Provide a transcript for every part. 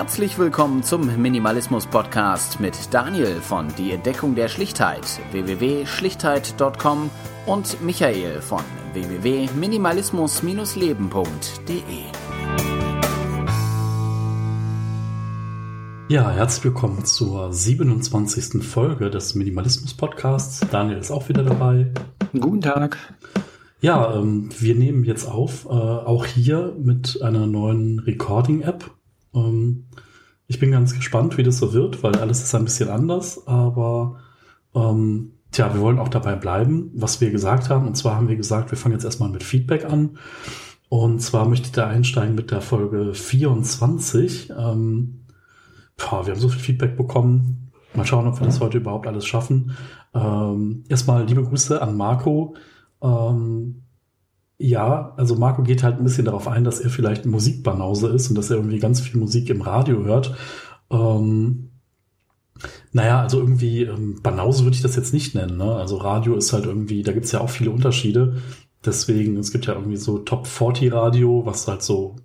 Herzlich willkommen zum Minimalismus Podcast mit Daniel von Die Entdeckung der Schlichtheit www.schlichtheit.com und Michael von www.minimalismus-leben.de. Ja, herzlich willkommen zur 27. Folge des Minimalismus Podcasts. Daniel ist auch wieder dabei. Guten Tag. Ja, ähm, wir nehmen jetzt auf, äh, auch hier mit einer neuen Recording-App. Ähm, ich bin ganz gespannt, wie das so wird, weil alles ist ein bisschen anders, aber ähm, tja, wir wollen auch dabei bleiben, was wir gesagt haben. Und zwar haben wir gesagt, wir fangen jetzt erstmal mit Feedback an. Und zwar möchte ich da einsteigen mit der Folge 24. Ähm, boah, wir haben so viel Feedback bekommen. Mal schauen, ob wir das heute überhaupt alles schaffen. Ähm, erstmal liebe Grüße an Marco. Ähm, ja, also Marco geht halt ein bisschen darauf ein, dass er vielleicht Musikbanause ist und dass er irgendwie ganz viel Musik im Radio hört. Ähm, naja, also irgendwie ähm, Banause würde ich das jetzt nicht nennen. Ne? Also Radio ist halt irgendwie, da gibt's ja auch viele Unterschiede. Deswegen, es gibt ja irgendwie so Top 40 Radio, was halt so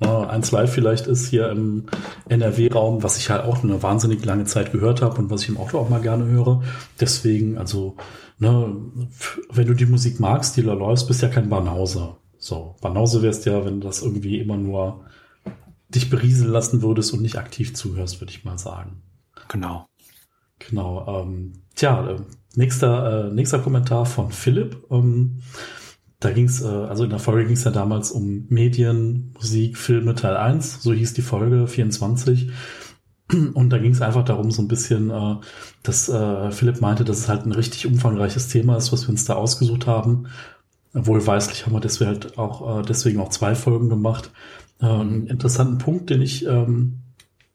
ne, 1 Live vielleicht ist hier im NRW-Raum, was ich halt auch eine wahnsinnig lange Zeit gehört habe und was ich im Auto auch mal gerne höre. Deswegen, also ne, wenn du die Musik magst, die da läufst, bist ja kein Banause. So, Banause wärst ja, wenn du das irgendwie immer nur dich berieseln lassen würdest und nicht aktiv zuhörst, würde ich mal sagen. Genau. Genau. Ähm, tja, äh, nächster, äh, nächster Kommentar von Philipp. Ähm, da ging es, äh, also in der Folge ging es ja damals um Medien, Musik, Filme Teil 1, so hieß die Folge 24. Und da ging es einfach darum, so ein bisschen, äh, dass äh, Philipp meinte, dass es halt ein richtig umfangreiches Thema ist, was wir uns da ausgesucht haben. Wohlweislich haben wir deswegen halt auch, äh, deswegen auch zwei Folgen gemacht. Äh, einen interessanten Punkt, den ich ähm,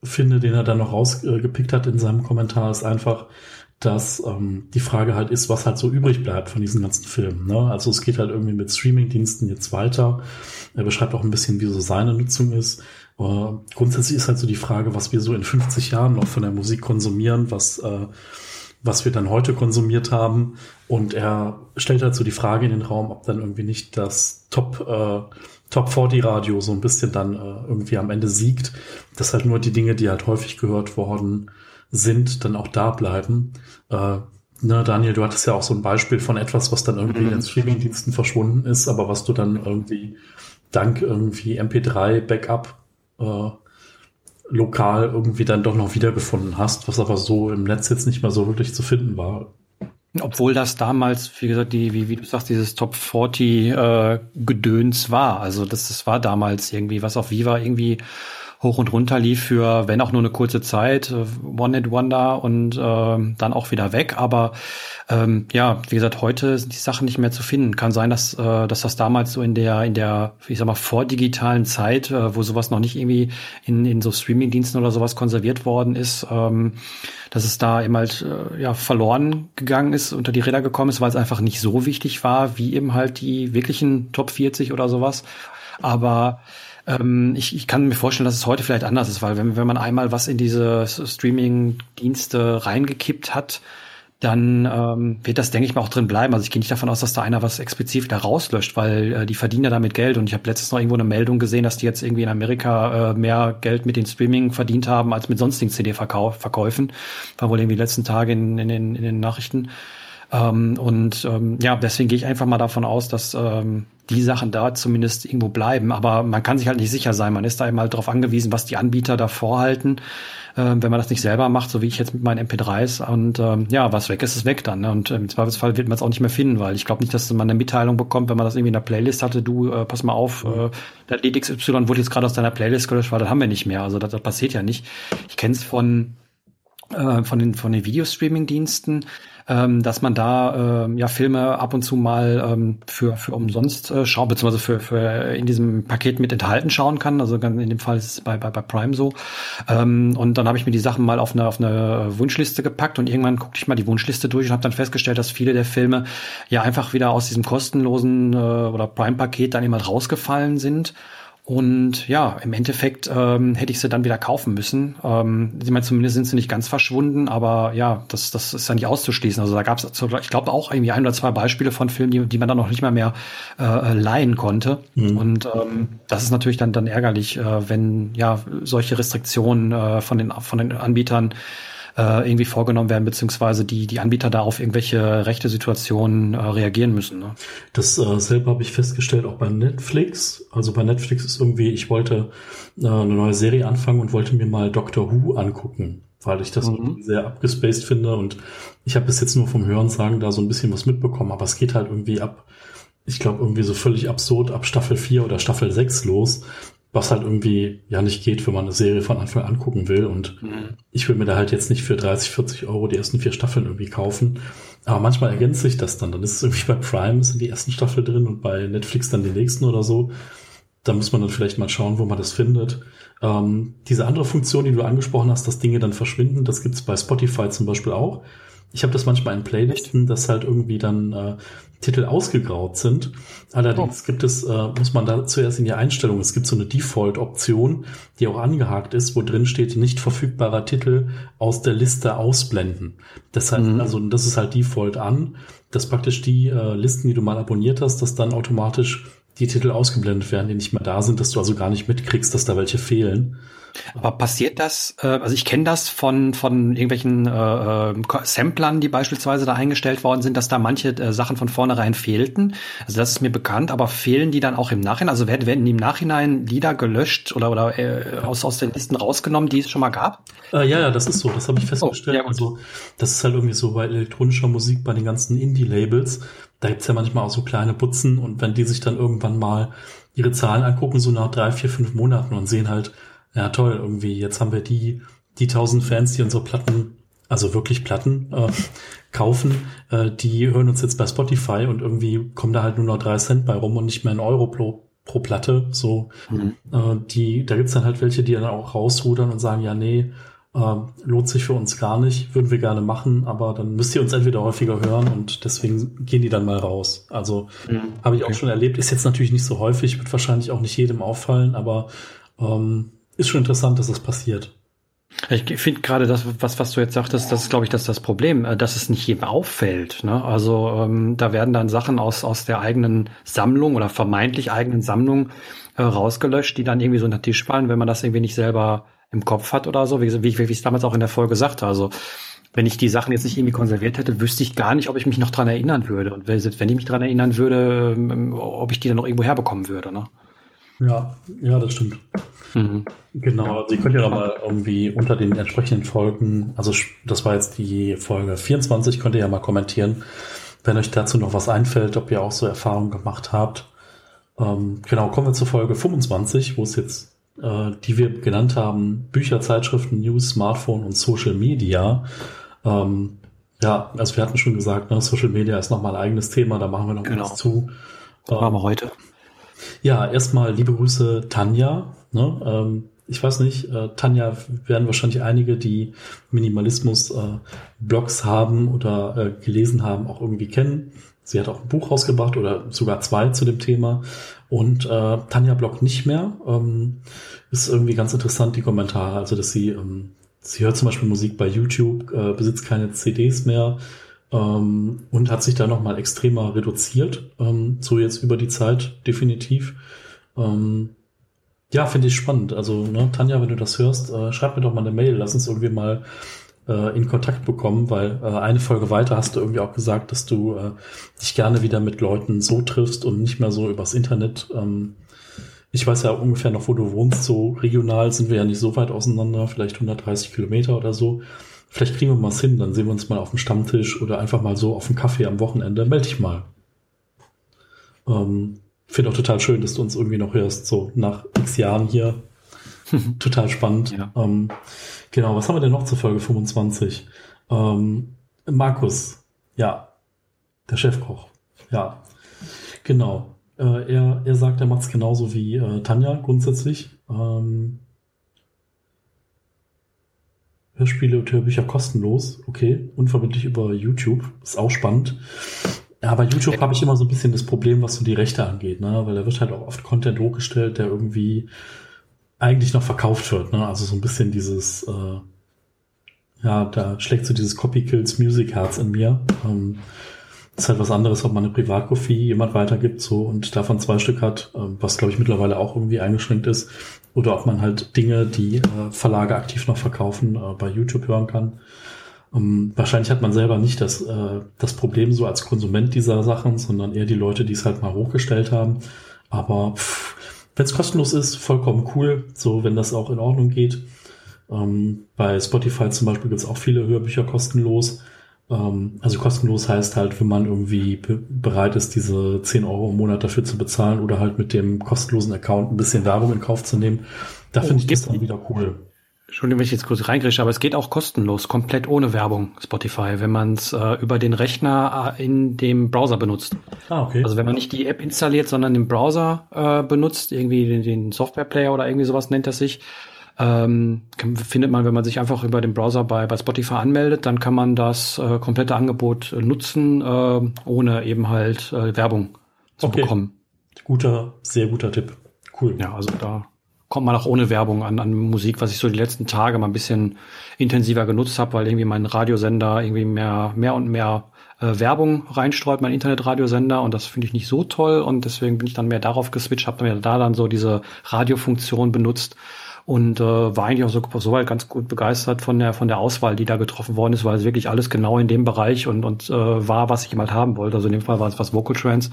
finde, den er dann noch rausgepickt hat in seinem Kommentar, ist einfach, dass ähm, die Frage halt ist, was halt so übrig bleibt von diesen ganzen Filmen. Ne? Also es geht halt irgendwie mit Streamingdiensten jetzt weiter. Er beschreibt auch ein bisschen, wie so seine Nutzung ist. Äh, grundsätzlich ist halt so die Frage, was wir so in 50 Jahren noch von der Musik konsumieren, was, äh, was wir dann heute konsumiert haben. Und er stellt halt so die Frage in den Raum, ob dann irgendwie nicht das Top, äh, Top 40 Radio so ein bisschen dann äh, irgendwie am Ende siegt, dass halt nur die Dinge, die halt häufig gehört worden sind, dann auch da bleiben. Äh, ne, Daniel, du hattest ja auch so ein Beispiel von etwas, was dann irgendwie mhm. in den Streamingdiensten verschwunden ist, aber was du dann irgendwie dank irgendwie MP3 Backup äh, lokal irgendwie dann doch noch wiedergefunden hast, was aber so im Netz jetzt nicht mehr so wirklich zu finden war. Obwohl das damals, wie gesagt, die, wie, wie du sagst, dieses Top 40 äh, Gedöns war. Also das, das war damals irgendwie, was auf Viva irgendwie hoch und runter lief für, wenn auch nur eine kurze Zeit, äh, One-Hit-Wonder und äh, dann auch wieder weg. Aber ähm, ja, wie gesagt, heute sind die Sachen nicht mehr zu finden. Kann sein, dass, äh, dass das damals so in der, in der, ich sag mal, vordigitalen Zeit, äh, wo sowas noch nicht irgendwie in, in so Streaming-Diensten oder sowas konserviert worden ist, ähm, dass es da eben halt äh, ja, verloren gegangen ist, unter die Räder gekommen ist, weil es einfach nicht so wichtig war, wie eben halt die wirklichen Top 40 oder sowas. Aber ähm, ich, ich kann mir vorstellen, dass es heute vielleicht anders ist, weil wenn, wenn man einmal was in diese Streaming-Dienste reingekippt hat, dann ähm, wird das, denke ich mal, auch drin bleiben. Also ich gehe nicht davon aus, dass da einer was explizit wieder rauslöscht, weil äh, die verdienen ja damit Geld. Und ich habe letztens noch irgendwo eine Meldung gesehen, dass die jetzt irgendwie in Amerika äh, mehr Geld mit den Streaming verdient haben als mit sonstigen CD-Verkäufen. War wohl irgendwie die letzten Tage in, in, den, in den Nachrichten. Ähm, und ähm, ja, deswegen gehe ich einfach mal davon aus, dass ähm, die Sachen da zumindest irgendwo bleiben. Aber man kann sich halt nicht sicher sein. Man ist da eben halt darauf angewiesen, was die Anbieter da vorhalten, äh, wenn man das nicht selber macht, so wie ich jetzt mit meinen MP3s. Und ähm, ja, was weg ist, ist weg dann. Ne? Und im Zweifelsfall wird man es auch nicht mehr finden, weil ich glaube nicht, dass man eine Mitteilung bekommt, wenn man das irgendwie in der Playlist hatte, du, äh, pass mal auf, äh, der Lied XY wurde jetzt gerade aus deiner Playlist gelöscht, weil das haben wir nicht mehr. Also das, das passiert ja nicht. Ich kenne es von, äh, von den, von den Videostreaming-Diensten ähm, dass man da ähm, ja Filme ab und zu mal ähm, für, für umsonst äh, schauen, beziehungsweise für, für in diesem Paket mit enthalten schauen kann. Also in dem Fall ist es bei, bei, bei Prime so. Ähm, und dann habe ich mir die Sachen mal auf eine, auf eine Wunschliste gepackt und irgendwann guckte ich mal die Wunschliste durch und habe dann festgestellt, dass viele der Filme ja einfach wieder aus diesem kostenlosen äh, oder Prime-Paket dann immer rausgefallen sind. Und ja, im Endeffekt ähm, hätte ich sie dann wieder kaufen müssen. Ähm, ich meine, zumindest sind sie nicht ganz verschwunden, aber ja, das, das ist ja nicht auszuschließen. Also da gab es, ich glaube, auch irgendwie ein oder zwei Beispiele von Filmen, die, die man dann noch nicht mal mehr äh, leihen konnte. Mhm. Und ähm, das ist natürlich dann, dann ärgerlich, äh, wenn ja solche Restriktionen äh, von, den, von den Anbietern äh, irgendwie vorgenommen werden, beziehungsweise die, die Anbieter da auf irgendwelche rechte Situationen äh, reagieren müssen. Ne? Das äh, selber habe ich festgestellt, auch bei Netflix. Also bei Netflix ist irgendwie, ich wollte äh, eine neue Serie anfangen und wollte mir mal Doctor Who angucken, weil ich das mhm. sehr abgespaced finde und ich habe bis jetzt nur vom Hörensagen da so ein bisschen was mitbekommen, aber es geht halt irgendwie ab ich glaube, irgendwie so völlig absurd ab Staffel 4 oder Staffel 6 los was halt irgendwie ja nicht geht, wenn man eine Serie von Anfang an gucken will. Und mhm. ich will mir da halt jetzt nicht für 30, 40 Euro die ersten vier Staffeln irgendwie kaufen. Aber manchmal ergänzt sich das dann. Dann ist es irgendwie bei Prime sind die ersten Staffel drin und bei Netflix dann die nächsten oder so. Da muss man dann vielleicht mal schauen, wo man das findet. Ähm, diese andere Funktion, die du angesprochen hast, dass Dinge dann verschwinden, das gibt's bei Spotify zum Beispiel auch. Ich habe das manchmal in Playlisten, dass halt irgendwie dann äh, Titel ausgegraut sind. Allerdings oh. gibt es, äh, muss man da zuerst in die Einstellung, es gibt so eine Default-Option, die auch angehakt ist, wo drin steht, nicht verfügbarer Titel aus der Liste ausblenden. Das heißt, mhm. also das ist halt Default an, dass praktisch die äh, Listen, die du mal abonniert hast, dass dann automatisch die Titel ausgeblendet werden, die nicht mehr da sind, dass du also gar nicht mitkriegst, dass da welche fehlen. Aber passiert das, äh, also ich kenne das von, von irgendwelchen äh, äh, Samplern, die beispielsweise da eingestellt worden sind, dass da manche äh, Sachen von vornherein fehlten. Also das ist mir bekannt, aber fehlen die dann auch im Nachhinein? Also werden, werden im Nachhinein Lieder gelöscht oder, oder äh, aus, aus den Listen rausgenommen, die es schon mal gab? Äh, ja, ja, das ist so, das habe ich festgestellt. Oh, also das ist halt irgendwie so bei elektronischer Musik, bei den ganzen Indie-Labels, da gibt's ja manchmal auch so kleine Putzen und wenn die sich dann irgendwann mal ihre Zahlen angucken, so nach drei, vier, fünf Monaten und sehen halt, ja toll, irgendwie, jetzt haben wir die, die tausend Fans, die unsere Platten, also wirklich Platten, äh, kaufen, äh, die hören uns jetzt bei Spotify und irgendwie kommen da halt nur noch drei Cent bei rum und nicht mehr ein Euro pro, pro Platte. So, mhm. äh, die, da gibt's dann halt welche, die dann auch rausrudern und sagen, ja, nee, äh, lohnt sich für uns gar nicht, würden wir gerne machen, aber dann müsst ihr uns entweder häufiger hören und deswegen gehen die dann mal raus. Also mhm. habe ich auch schon erlebt, ist jetzt natürlich nicht so häufig, wird wahrscheinlich auch nicht jedem auffallen, aber ähm, ist schon interessant, dass das passiert. Ich finde gerade das, was, was du jetzt sagtest, das ist, glaube ich, das das Problem, äh, dass es nicht jedem auffällt. Ne? Also ähm, da werden dann Sachen aus, aus der eigenen Sammlung oder vermeintlich eigenen Sammlung äh, rausgelöscht, die dann irgendwie so unter den Tisch fallen, wenn man das irgendwie nicht selber im Kopf hat oder so, wie, wie, wie ich es damals auch in der Folge sagte. Also wenn ich die Sachen jetzt nicht irgendwie konserviert hätte, wüsste ich gar nicht, ob ich mich noch dran erinnern würde. Und wenn ich mich dran erinnern würde, ähm, ob ich die dann noch irgendwo herbekommen würde. Ne? Ja, ja, das stimmt. Mhm. Genau, also ihr könnt ja noch mal irgendwie unter den entsprechenden Folgen, also das war jetzt die Folge 24, könnt ihr ja mal kommentieren, wenn euch dazu noch was einfällt, ob ihr auch so Erfahrungen gemacht habt. Ähm, genau, kommen wir zur Folge 25, wo es jetzt, äh, die wir genannt haben, Bücher, Zeitschriften, News, Smartphone und Social Media. Ähm, ja, also wir hatten schon gesagt, ne, Social Media ist nochmal ein eigenes Thema, da machen wir noch genau. was zu. Ähm, machen wir heute. Ja, erstmal liebe Grüße Tanja. Ne? Ähm, ich weiß nicht, äh, Tanja werden wahrscheinlich einige, die Minimalismus-Blogs äh, haben oder äh, gelesen haben, auch irgendwie kennen. Sie hat auch ein Buch rausgebracht oder sogar zwei zu dem Thema. Und äh, Tanja bloggt nicht mehr. Ähm, ist irgendwie ganz interessant, die Kommentare. Also, dass sie, ähm, sie hört zum Beispiel Musik bei YouTube, äh, besitzt keine CDs mehr, ähm, und hat sich da nochmal extremer reduziert, ähm, so jetzt über die Zeit definitiv. Ähm, ja, finde ich spannend. Also, ne, Tanja, wenn du das hörst, äh, schreib mir doch mal eine Mail, lass uns irgendwie mal äh, in Kontakt bekommen, weil äh, eine Folge weiter hast du irgendwie auch gesagt, dass du äh, dich gerne wieder mit Leuten so triffst und nicht mehr so übers Internet. Ähm, ich weiß ja ungefähr noch, wo du wohnst, so regional sind wir ja nicht so weit auseinander, vielleicht 130 Kilometer oder so. Vielleicht kriegen wir mal hin, dann sehen wir uns mal auf dem Stammtisch oder einfach mal so auf dem Kaffee am Wochenende. Meld dich mal. Ähm, Finde auch total schön, dass du uns irgendwie noch hörst, so nach x Jahren hier. total spannend. Ja. Ähm, genau, was haben wir denn noch zur Folge 25? Ähm, Markus, ja, der Chefkoch. Ja, genau. Äh, er, er sagt, er macht es genauso wie äh, Tanja grundsätzlich. Ähm, Hörspiele und Hörbücher kostenlos, okay, unverbindlich über YouTube, ist auch spannend. Ja, bei YouTube habe ich immer so ein bisschen das Problem, was so die Rechte angeht, ne? Weil da wird halt auch oft Content hochgestellt, der irgendwie eigentlich noch verkauft wird, ne? Also so ein bisschen dieses, äh, ja, da schlägt so dieses Copy Kills Music Herz in mir. Ähm, ist halt was anderes, ob man eine Privatkopie jemand weitergibt so und davon zwei Stück hat, äh, was glaube ich mittlerweile auch irgendwie eingeschränkt ist, oder ob man halt Dinge, die äh, Verlage aktiv noch verkaufen, äh, bei YouTube hören kann. Ähm, wahrscheinlich hat man selber nicht das, äh, das Problem so als Konsument dieser Sachen, sondern eher die Leute, die es halt mal hochgestellt haben. Aber wenn es kostenlos ist, vollkommen cool. So, wenn das auch in Ordnung geht. Ähm, bei Spotify zum Beispiel gibt es auch viele Hörbücher kostenlos. Ähm, also kostenlos heißt halt, wenn man irgendwie be bereit ist, diese 10 Euro im Monat dafür zu bezahlen oder halt mit dem kostenlosen Account ein bisschen Werbung in Kauf zu nehmen. Da oh, finde ich das dann wieder cool. Entschuldigung, wenn ich jetzt kurz reingrische, aber es geht auch kostenlos, komplett ohne Werbung, Spotify, wenn man es äh, über den Rechner äh, in dem Browser benutzt. Ah, okay. Also wenn man nicht die App installiert, sondern den Browser äh, benutzt, irgendwie den, den Software-Player oder irgendwie sowas nennt das sich, ähm, findet man, wenn man sich einfach über den Browser bei, bei Spotify anmeldet, dann kann man das äh, komplette Angebot nutzen, äh, ohne eben halt äh, Werbung zu okay. bekommen. Guter, sehr guter Tipp. Cool. Ja, also da kommt man auch ohne Werbung an, an Musik, was ich so die letzten Tage mal ein bisschen intensiver genutzt habe, weil irgendwie mein Radiosender irgendwie mehr, mehr und mehr äh, Werbung reinstreut, mein Internetradiosender. Und das finde ich nicht so toll. Und deswegen bin ich dann mehr darauf geswitcht, habe mir da dann so diese Radiofunktion benutzt. Und äh, war eigentlich auch so soweit ganz gut begeistert von der von der Auswahl, die da getroffen worden ist, weil es wirklich alles genau in dem Bereich und und äh, war, was ich mal haben wollte. Also in dem Fall war es was Vocal Trance.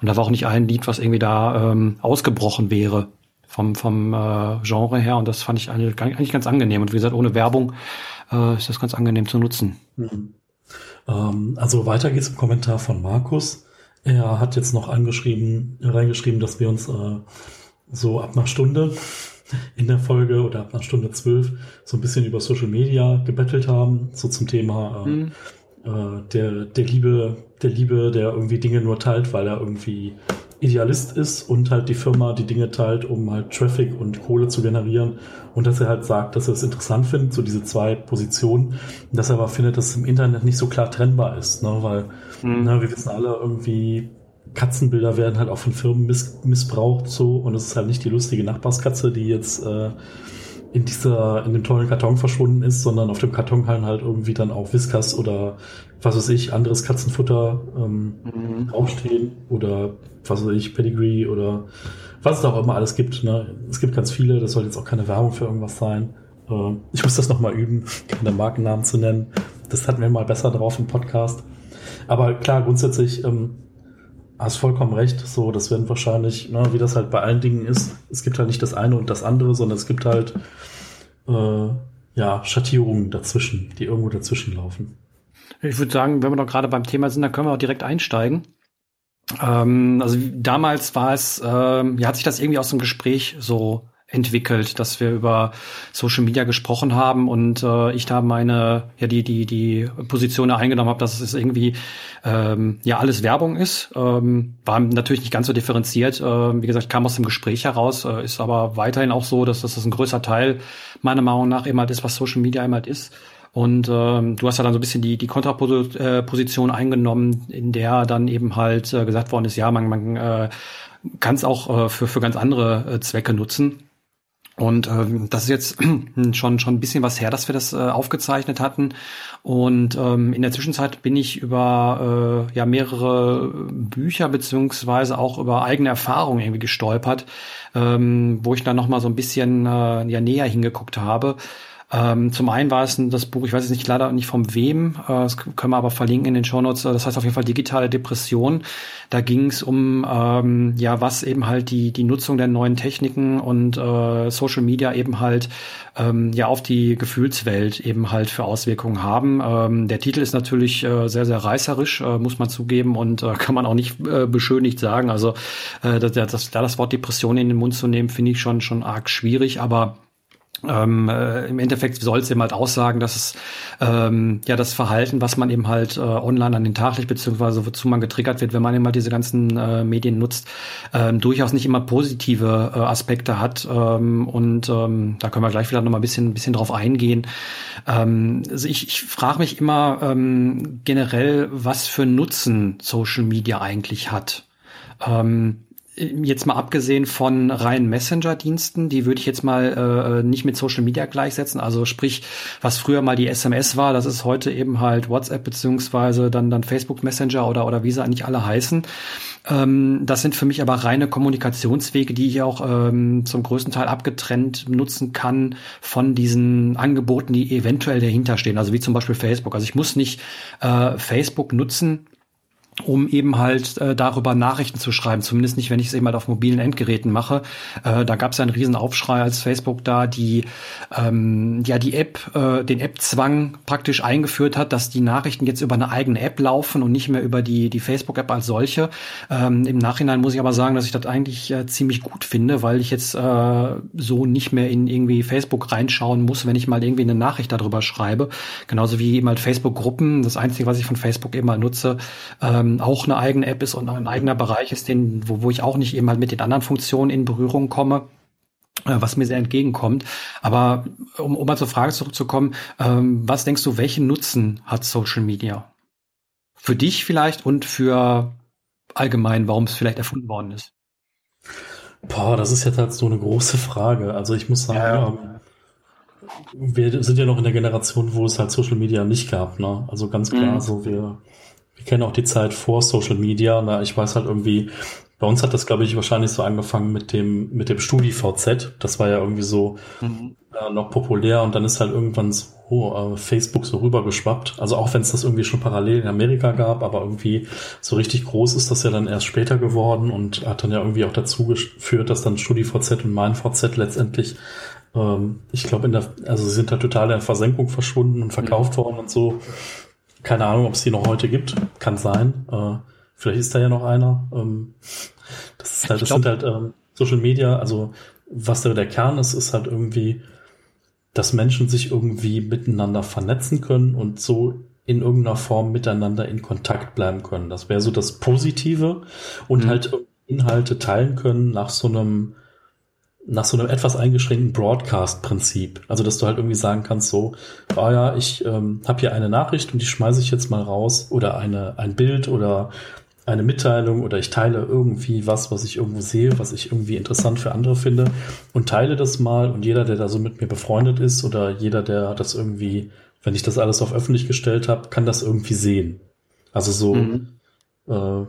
Und da war auch nicht ein Lied, was irgendwie da ähm, ausgebrochen wäre vom, vom äh, Genre her und das fand ich eigentlich, eigentlich ganz angenehm. Und wie gesagt, ohne Werbung äh, ist das ganz angenehm zu nutzen. Mhm. Ähm, also weiter geht's im Kommentar von Markus. Er hat jetzt noch angeschrieben, reingeschrieben, dass wir uns äh, so ab einer Stunde in der Folge oder ab einer Stunde zwölf so ein bisschen über Social Media gebettelt haben, so zum Thema äh, mhm. äh, der, der Liebe, der Liebe, der irgendwie Dinge nur teilt, weil er irgendwie Idealist ist und halt die Firma die Dinge teilt, um halt Traffic und Kohle zu generieren und dass er halt sagt, dass er es interessant findet, so diese zwei Positionen, dass er aber findet, dass es im Internet nicht so klar trennbar ist, ne, weil mhm. ne, wir wissen alle irgendwie, Katzenbilder werden halt auch von Firmen miss missbraucht so und es ist halt nicht die lustige Nachbarskatze, die jetzt äh, in dieser, in dem tollen Karton verschwunden ist, sondern auf dem Karton halt halt irgendwie dann auch Whiskas oder was weiß ich, anderes Katzenfutter ähm, mhm. draufstehen oder was weiß ich, Pedigree oder was es auch immer alles gibt. Ne? Es gibt ganz viele, das soll jetzt auch keine Werbung für irgendwas sein. Äh, ich muss das nochmal üben, keine Markennamen zu nennen. Das hatten wir mal besser drauf im Podcast. Aber klar, grundsätzlich ähm, hast vollkommen recht. So, das werden wahrscheinlich, ne, wie das halt bei allen Dingen ist, es gibt halt nicht das eine und das andere, sondern es gibt halt äh, ja Schattierungen dazwischen, die irgendwo dazwischen laufen. Ich würde sagen, wenn wir doch gerade beim Thema sind, dann können wir auch direkt einsteigen. Ähm, also damals war es, ähm, ja, hat sich das irgendwie aus dem Gespräch so entwickelt, dass wir über Social Media gesprochen haben und äh, ich da meine ja die die die Position eingenommen habe, dass es irgendwie ähm, ja alles Werbung ist. Ähm, war natürlich nicht ganz so differenziert. Äh, wie gesagt, kam aus dem Gespräch heraus, äh, ist aber weiterhin auch so, dass das ein größer Teil meiner Meinung nach immer halt ist, was Social Media immer halt ist. Und ähm, du hast ja dann so ein bisschen die, die Kontraposition eingenommen, in der dann eben halt äh, gesagt worden ist, ja, man, man äh, kann es auch äh, für, für ganz andere äh, Zwecke nutzen. Und ähm, das ist jetzt schon schon ein bisschen was her, dass wir das äh, aufgezeichnet hatten. Und ähm, in der Zwischenzeit bin ich über äh, ja mehrere Bücher beziehungsweise auch über eigene Erfahrungen irgendwie gestolpert, ähm, wo ich dann noch mal so ein bisschen äh, ja näher hingeguckt habe. Ähm, zum einen war es das Buch, ich weiß jetzt nicht leider nicht von wem, äh, das können wir aber verlinken in den Shownotes, das heißt auf jeden Fall digitale Depression. Da ging es um ähm, ja, was eben halt die, die Nutzung der neuen Techniken und äh, Social Media eben halt ähm, ja auf die Gefühlswelt eben halt für Auswirkungen haben. Ähm, der Titel ist natürlich äh, sehr, sehr reißerisch, äh, muss man zugeben, und äh, kann man auch nicht äh, beschönigt sagen. Also äh, das, das, da das Wort Depression in den Mund zu nehmen, finde ich schon, schon arg schwierig, aber ähm, äh, Im Endeffekt soll es eben halt aussagen, dass es ähm, ja das Verhalten, was man eben halt äh, online an den Tag legt, beziehungsweise wozu man getriggert wird, wenn man eben halt diese ganzen äh, Medien nutzt, ähm, durchaus nicht immer positive äh, Aspekte hat. Ähm, und ähm, da können wir gleich wieder noch mal ein bisschen, bisschen drauf eingehen. Ähm, also ich, ich frage mich immer ähm, generell, was für Nutzen Social Media eigentlich hat. Ähm, jetzt mal abgesehen von reinen Messenger-Diensten, die würde ich jetzt mal äh, nicht mit Social Media gleichsetzen. Also sprich, was früher mal die SMS war, das ist heute eben halt WhatsApp beziehungsweise dann dann Facebook Messenger oder oder wie sie eigentlich alle heißen. Ähm, das sind für mich aber reine Kommunikationswege, die ich auch ähm, zum größten Teil abgetrennt nutzen kann von diesen Angeboten, die eventuell dahinter stehen. Also wie zum Beispiel Facebook. Also ich muss nicht äh, Facebook nutzen um eben halt äh, darüber Nachrichten zu schreiben, zumindest nicht, wenn ich es eben halt auf mobilen Endgeräten mache. Äh, da gab es ja einen riesen Aufschrei, als Facebook da die ähm, ja die App, äh, den App-Zwang praktisch eingeführt hat, dass die Nachrichten jetzt über eine eigene App laufen und nicht mehr über die die Facebook-App als solche. Ähm, Im Nachhinein muss ich aber sagen, dass ich das eigentlich äh, ziemlich gut finde, weil ich jetzt äh, so nicht mehr in irgendwie Facebook reinschauen muss, wenn ich mal irgendwie eine Nachricht darüber schreibe. Genauso wie eben halt Facebook-Gruppen. Das Einzige, was ich von Facebook eben mal nutze, äh, ähm, auch eine eigene App ist und ein eigener Bereich ist, den, wo, wo ich auch nicht eben halt mit den anderen Funktionen in Berührung komme äh, was mir sehr entgegenkommt. Aber um, um mal zur Frage zurückzukommen, ähm, was denkst du, welchen Nutzen hat Social Media? Für dich vielleicht und für allgemein, warum es vielleicht erfunden worden ist? Boah, das ist jetzt halt so eine große Frage. Also ich muss sagen, ja. ähm, wir sind ja noch in der Generation, wo es halt Social Media nicht gab. Ne? Also ganz klar, mhm. so wir wir kennen auch die Zeit vor Social Media. Na, ich weiß halt irgendwie, bei uns hat das, glaube ich, wahrscheinlich so angefangen mit dem, mit dem StudiVZ. Das war ja irgendwie so mhm. äh, noch populär und dann ist halt irgendwann so äh, Facebook so rübergeschwappt. Also auch wenn es das irgendwie schon parallel in Amerika gab, aber irgendwie so richtig groß ist das ja dann erst später geworden und hat dann ja irgendwie auch dazu geführt, dass dann StudiVZ und MeinVZ letztendlich ähm, ich glaube, in der, also sie sind da total in der Versenkung verschwunden und verkauft mhm. worden und so. Keine Ahnung, ob es die noch heute gibt. Kann sein. Äh, vielleicht ist da ja noch einer. Ähm, das ist halt, das sind halt ähm, Social Media, also was da der Kern ist, ist halt irgendwie, dass Menschen sich irgendwie miteinander vernetzen können und so in irgendeiner Form miteinander in Kontakt bleiben können. Das wäre so das Positive und mhm. halt Inhalte teilen können nach so einem nach so einem etwas eingeschränkten Broadcast-Prinzip. Also, dass du halt irgendwie sagen kannst, so, ah oh ja, ich ähm, habe hier eine Nachricht und die schmeiße ich jetzt mal raus oder eine, ein Bild oder eine Mitteilung oder ich teile irgendwie was, was ich irgendwo sehe, was ich irgendwie interessant für andere finde und teile das mal und jeder, der da so mit mir befreundet ist oder jeder, der das irgendwie, wenn ich das alles auf öffentlich gestellt habe, kann das irgendwie sehen. Also so, mhm. äh,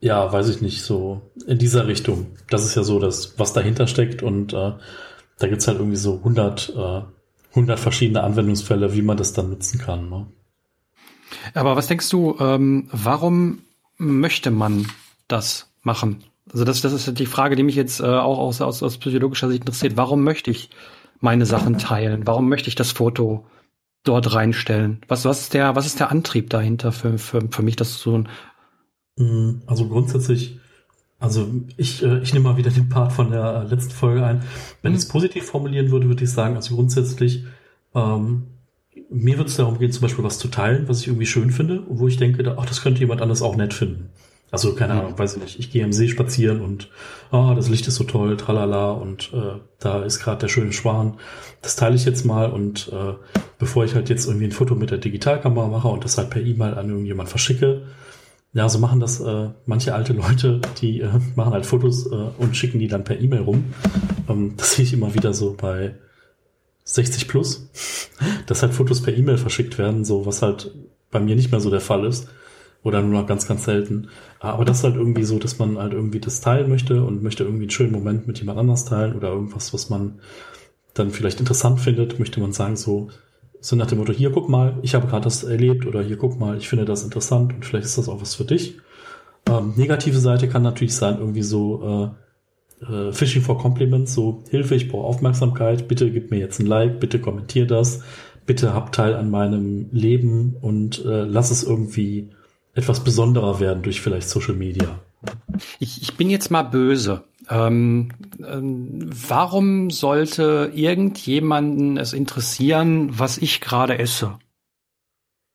ja, weiß ich nicht, so in dieser Richtung. Das ist ja so das, was dahinter steckt und äh, da gibt's halt irgendwie so 100, äh, 100 verschiedene Anwendungsfälle, wie man das dann nutzen kann. Ne? Aber was denkst du, ähm, warum möchte man das machen? Also das, das ist die Frage, die mich jetzt äh, auch aus, aus, aus psychologischer Sicht interessiert. Warum möchte ich meine Sachen teilen? Warum möchte ich das Foto dort reinstellen? Was, was, ist, der, was ist der Antrieb dahinter für, für, für mich, das zu tun? Mm, also grundsätzlich, also ich, äh, ich nehme mal wieder den Part von der letzten Folge ein. Wenn mhm. ich es positiv formulieren würde, würde ich sagen, also grundsätzlich, ähm, mir würde es darum gehen, zum Beispiel was zu teilen, was ich irgendwie schön finde, wo ich denke, ach, das könnte jemand anders auch nett finden. Also keine mhm. Ahnung, weiß ich nicht. Ich gehe am See spazieren und ah, das Licht ist so toll, tralala und äh, da ist gerade der schöne Schwan. Das teile ich jetzt mal und äh, bevor ich halt jetzt irgendwie ein Foto mit der Digitalkamera mache und das halt per E-Mail an irgendjemand verschicke, ja, so machen das äh, manche alte Leute, die äh, machen halt Fotos äh, und schicken die dann per E-Mail rum. Ähm, das sehe ich immer wieder so bei 60 plus, dass halt Fotos per E-Mail verschickt werden, so was halt bei mir nicht mehr so der Fall ist. Oder nur noch ganz, ganz selten. Aber das ist halt irgendwie so, dass man halt irgendwie das teilen möchte und möchte irgendwie einen schönen Moment mit jemand anders teilen oder irgendwas, was man dann vielleicht interessant findet, möchte man sagen, so, so nach dem Motto, hier guck mal, ich habe gerade das erlebt oder hier guck mal, ich finde das interessant und vielleicht ist das auch was für dich. Ähm, negative Seite kann natürlich sein, irgendwie so äh, äh, Fishing for Compliments, so Hilfe, ich brauche Aufmerksamkeit, bitte gib mir jetzt ein Like, bitte kommentier das, bitte hab Teil an meinem Leben und äh, lass es irgendwie etwas besonderer werden durch vielleicht Social Media. Ich, ich bin jetzt mal böse. Ähm, ähm, warum sollte irgendjemanden es interessieren, was ich gerade esse?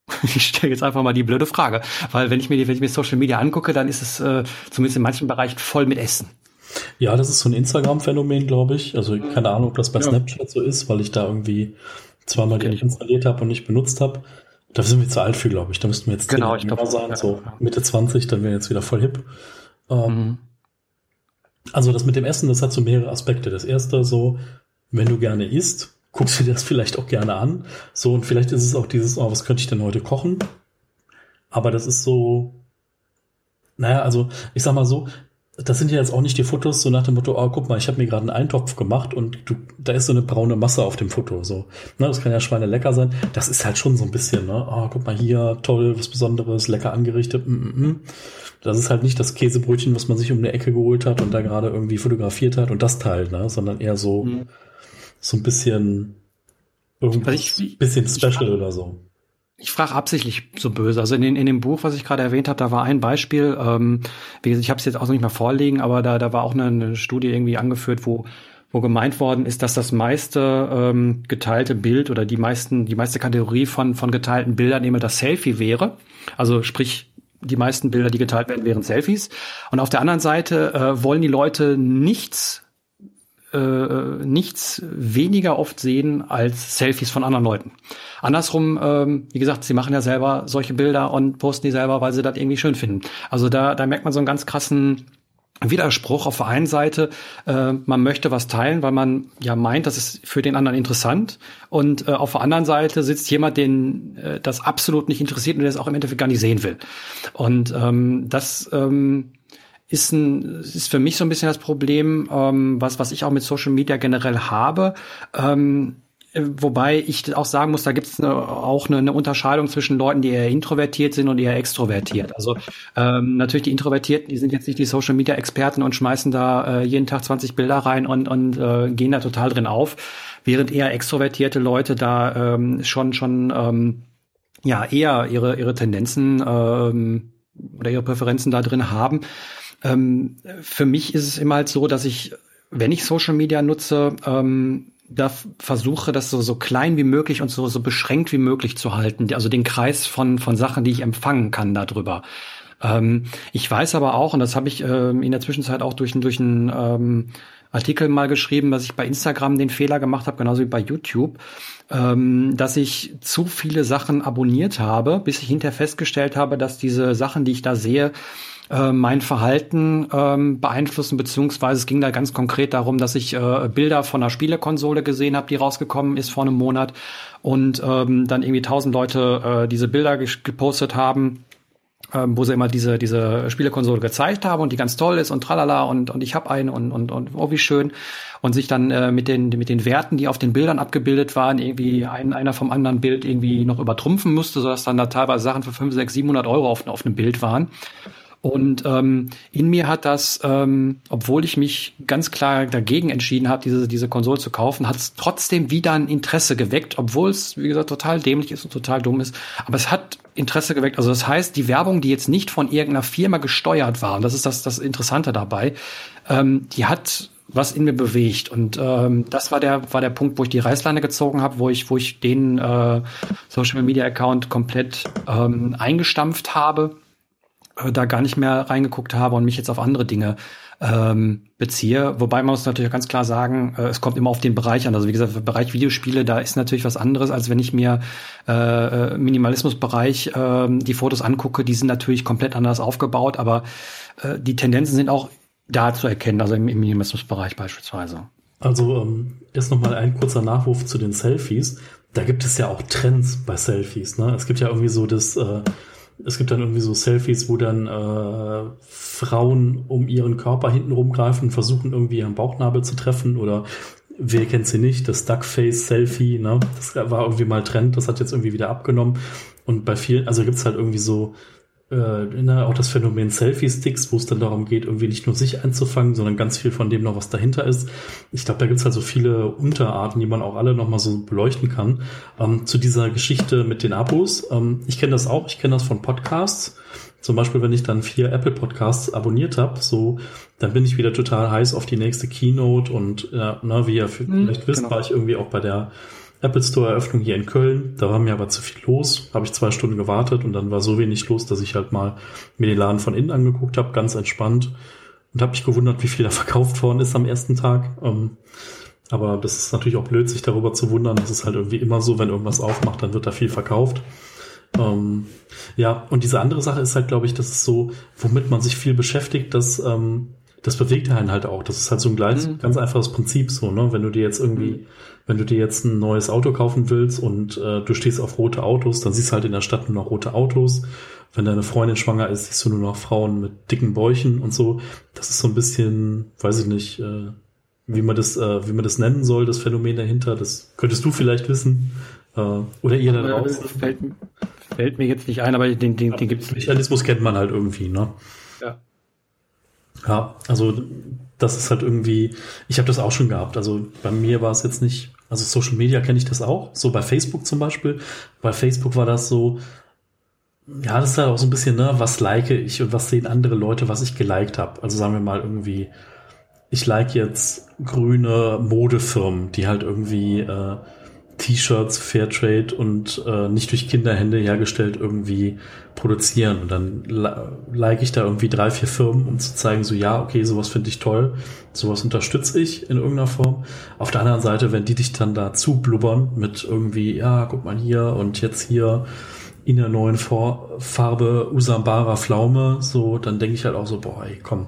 Ich stelle jetzt einfach mal die blöde Frage, weil wenn ich mir, wenn ich mir Social Media angucke, dann ist es äh, zumindest in manchen Bereichen voll mit Essen. Ja, das ist so ein Instagram-Phänomen, glaube ich. Also keine Ahnung, ob das bei ja. Snapchat so ist, weil ich da irgendwie zweimal die App installiert habe und nicht benutzt habe. Da sind wir zu alt für, glaube ich. Da müssten wir jetzt genau, ich glaub, sein, ja, so Mitte 20, dann wäre jetzt wieder voll hip. Ähm, mhm. Also das mit dem Essen, das hat so mehrere Aspekte. Das erste so, wenn du gerne isst, guckst du dir das vielleicht auch gerne an. So, und vielleicht ist es auch dieses, oh, was könnte ich denn heute kochen? Aber das ist so, naja, also ich sag mal so, das sind ja jetzt auch nicht die Fotos so nach dem Motto, oh, guck mal, ich habe mir gerade einen Eintopf gemacht und du, da ist so eine braune Masse auf dem Foto. So, ne, das kann ja Schweine lecker sein. Das ist halt schon so ein bisschen, ne? Oh, guck mal hier, toll, was Besonderes, lecker angerichtet. Mm, mm, mm. Das ist halt nicht das Käsebrötchen, was man sich um eine Ecke geholt hat und da gerade irgendwie fotografiert hat und das Teil, ne? Sondern eher so, mhm. so ein bisschen, irgendwie, also ich, bisschen special ich, oder so. Ich frage absichtlich so böse. Also in, den, in dem Buch, was ich gerade erwähnt habe, da war ein Beispiel, ähm, wie gesagt, ich habe es jetzt auch noch nicht mal vorliegen, aber da, da war auch eine, eine Studie irgendwie angeführt, wo wo gemeint worden ist, dass das meiste ähm, geteilte Bild oder die meisten, die meiste Kategorie von, von geteilten Bildern immer das Selfie wäre. Also sprich, die meisten Bilder, die geteilt werden, wären Selfies. Und auf der anderen Seite äh, wollen die Leute nichts äh, nichts weniger oft sehen als Selfies von anderen Leuten. Andersrum, ähm, wie gesagt, sie machen ja selber solche Bilder und posten die selber, weil sie das irgendwie schön finden. Also da, da merkt man so einen ganz krassen Widerspruch auf der einen Seite, äh, man möchte was teilen, weil man ja meint, das ist für den anderen interessant. Und äh, auf der anderen Seite sitzt jemand, den äh, das absolut nicht interessiert und der es auch im Endeffekt gar nicht sehen will. Und ähm, das ähm, ist, ein, ist für mich so ein bisschen das Problem, ähm, was, was ich auch mit Social Media generell habe. Ähm, Wobei ich auch sagen muss, da gibt es auch eine, eine, Unterscheidung zwischen Leuten, die eher introvertiert sind und eher extrovertiert. Also ähm, natürlich die Introvertierten, die sind jetzt nicht die Social Media Experten und schmeißen da äh, jeden Tag 20 Bilder rein und, und äh, gehen da total drin auf, während eher extrovertierte Leute da ähm, schon schon ähm, ja eher ihre ihre Tendenzen ähm, oder ihre Präferenzen da drin haben. Ähm, für mich ist es immer halt so, dass ich, wenn ich Social Media nutze, ähm, da versuche, das so, so klein wie möglich und so, so beschränkt wie möglich zu halten. Also den Kreis von, von Sachen, die ich empfangen kann darüber. Ähm, ich weiß aber auch, und das habe ich ähm, in der Zwischenzeit auch durch, durch einen ähm, Artikel mal geschrieben, dass ich bei Instagram den Fehler gemacht habe, genauso wie bei YouTube, ähm, dass ich zu viele Sachen abonniert habe, bis ich hinterher festgestellt habe, dass diese Sachen, die ich da sehe, äh, mein Verhalten ähm, beeinflussen, beziehungsweise es ging da ganz konkret darum, dass ich äh, Bilder von einer Spielekonsole gesehen habe, die rausgekommen ist vor einem Monat und ähm, dann irgendwie tausend Leute äh, diese Bilder gepostet haben ähm, wo sie immer diese diese Spielekonsole gezeigt haben und die ganz toll ist und tralala und und ich habe eine und und und oh wie schön und sich dann äh, mit den mit den Werten, die auf den Bildern abgebildet waren, irgendwie ein, einer vom anderen Bild irgendwie noch übertrumpfen musste, sodass dann da teilweise Sachen für 5, 6, 700 Euro auf, auf einem Bild waren. Und ähm, in mir hat das, ähm, obwohl ich mich ganz klar dagegen entschieden habe, diese, diese Konsole zu kaufen, hat es trotzdem wieder ein Interesse geweckt, obwohl es, wie gesagt, total dämlich ist und total dumm ist. Aber es hat Interesse geweckt. Also das heißt, die Werbung, die jetzt nicht von irgendeiner Firma gesteuert war, und das ist das, das Interessante dabei, ähm, die hat was in mir bewegt. Und ähm, das war der, war der Punkt, wo ich die Reißleine gezogen habe, wo ich, wo ich den äh, Social Media Account komplett ähm, eingestampft habe äh, da gar nicht mehr reingeguckt habe und mich jetzt auf andere Dinge ähm, beziehe. Wobei man muss natürlich ganz klar sagen, äh, es kommt immer auf den Bereich an. Also wie gesagt, Bereich Videospiele, da ist natürlich was anderes, als wenn ich mir äh, Minimalismusbereich äh, die Fotos angucke. Die sind natürlich komplett anders aufgebaut, aber äh, die Tendenzen sind auch da zu erkennen, also im, im Minimalismusbereich beispielsweise. Also ähm, jetzt nochmal ein kurzer Nachruf zu den Selfies. Da gibt es ja auch Trends bei Selfies. Ne? Es gibt ja irgendwie so das äh, es gibt dann irgendwie so Selfies, wo dann äh, Frauen um ihren Körper hinten rumgreifen und versuchen irgendwie ihren Bauchnabel zu treffen oder wer kennt sie nicht, das Duckface-Selfie, ne? Das war irgendwie mal Trend, das hat jetzt irgendwie wieder abgenommen. Und bei vielen, also gibt's halt irgendwie so äh, ne, auch das Phänomen Selfie-Sticks, wo es dann darum geht, irgendwie nicht nur sich einzufangen, sondern ganz viel von dem noch, was dahinter ist. Ich glaube, da gibt es halt so viele Unterarten, die man auch alle nochmal so beleuchten kann. Ähm, zu dieser Geschichte mit den Abos. Ähm, ich kenne das auch, ich kenne das von Podcasts. Zum Beispiel, wenn ich dann vier Apple Podcasts abonniert habe, so, dann bin ich wieder total heiß auf die nächste Keynote und äh, na, wie ihr mhm, vielleicht wisst, genau. war ich irgendwie auch bei der Apple Store Eröffnung hier in Köln. Da war mir aber zu viel los. Habe ich zwei Stunden gewartet und dann war so wenig los, dass ich halt mal mir den Laden von innen angeguckt habe, ganz entspannt. Und habe mich gewundert, wie viel da verkauft worden ist am ersten Tag. Ähm, aber das ist natürlich auch blöd, sich darüber zu wundern. Das ist halt irgendwie immer so, wenn irgendwas aufmacht, dann wird da viel verkauft. Ähm, ja, und diese andere Sache ist halt, glaube ich, das ist so, womit man sich viel beschäftigt, dass ähm, das bewegt einen halt auch. Das ist halt so ein ganz, mhm. ganz einfaches Prinzip so, ne? Wenn du dir jetzt irgendwie, mhm. wenn du dir jetzt ein neues Auto kaufen willst und äh, du stehst auf rote Autos, dann siehst du halt in der Stadt nur noch rote Autos. Wenn deine Freundin schwanger ist, siehst du nur noch Frauen mit dicken Bäuchen und so. Das ist so ein bisschen, weiß ich nicht, äh, wie man das, äh, wie man das nennen soll, das Phänomen dahinter. Das könntest du vielleicht wissen. Äh, oder ihr da draußen. Fällt, fällt, mir jetzt nicht ein, aber den, den, den gibt's. Mechanismus kennt man halt irgendwie, ne? Ja. Also das ist halt irgendwie, ich habe das auch schon gehabt. Also bei mir war es jetzt nicht, also Social Media kenne ich das auch, so bei Facebook zum Beispiel. Bei Facebook war das so, ja, das ist halt auch so ein bisschen, ne, was like ich und was sehen andere Leute, was ich geliked habe. Also sagen wir mal irgendwie, ich like jetzt grüne Modefirmen, die halt irgendwie äh, T-Shirts Fairtrade und äh, nicht durch Kinderhände hergestellt irgendwie produzieren. Und dann like ich da irgendwie drei, vier Firmen, um zu zeigen, so ja, okay, sowas finde ich toll, sowas unterstütze ich in irgendeiner Form. Auf der anderen Seite, wenn die dich dann da zublubbern mit irgendwie, ja, guck mal hier und jetzt hier in der neuen Farbe Usambara Pflaume, so, dann denke ich halt auch so, boah, ey, komm.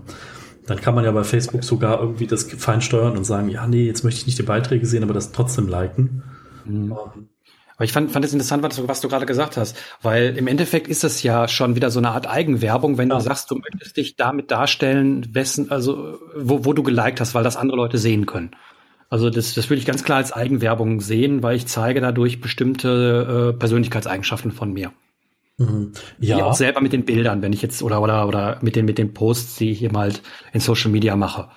Dann kann man ja bei Facebook sogar irgendwie das fein steuern und sagen, ja, nee, jetzt möchte ich nicht die Beiträge sehen, aber das trotzdem liken. Mhm. Aber ich fand, fand es interessant, was du, was du gerade gesagt hast, weil im Endeffekt ist es ja schon wieder so eine Art Eigenwerbung, wenn ja. du sagst, du möchtest dich damit darstellen, wessen, also wo, wo du geliked hast, weil das andere Leute sehen können. Also das, das würde ich ganz klar als Eigenwerbung sehen, weil ich zeige dadurch bestimmte äh, Persönlichkeitseigenschaften von mir. Mhm. Ja. Die auch selber mit den Bildern, wenn ich jetzt oder oder oder mit den mit den Posts, die ich hier mal in Social Media mache.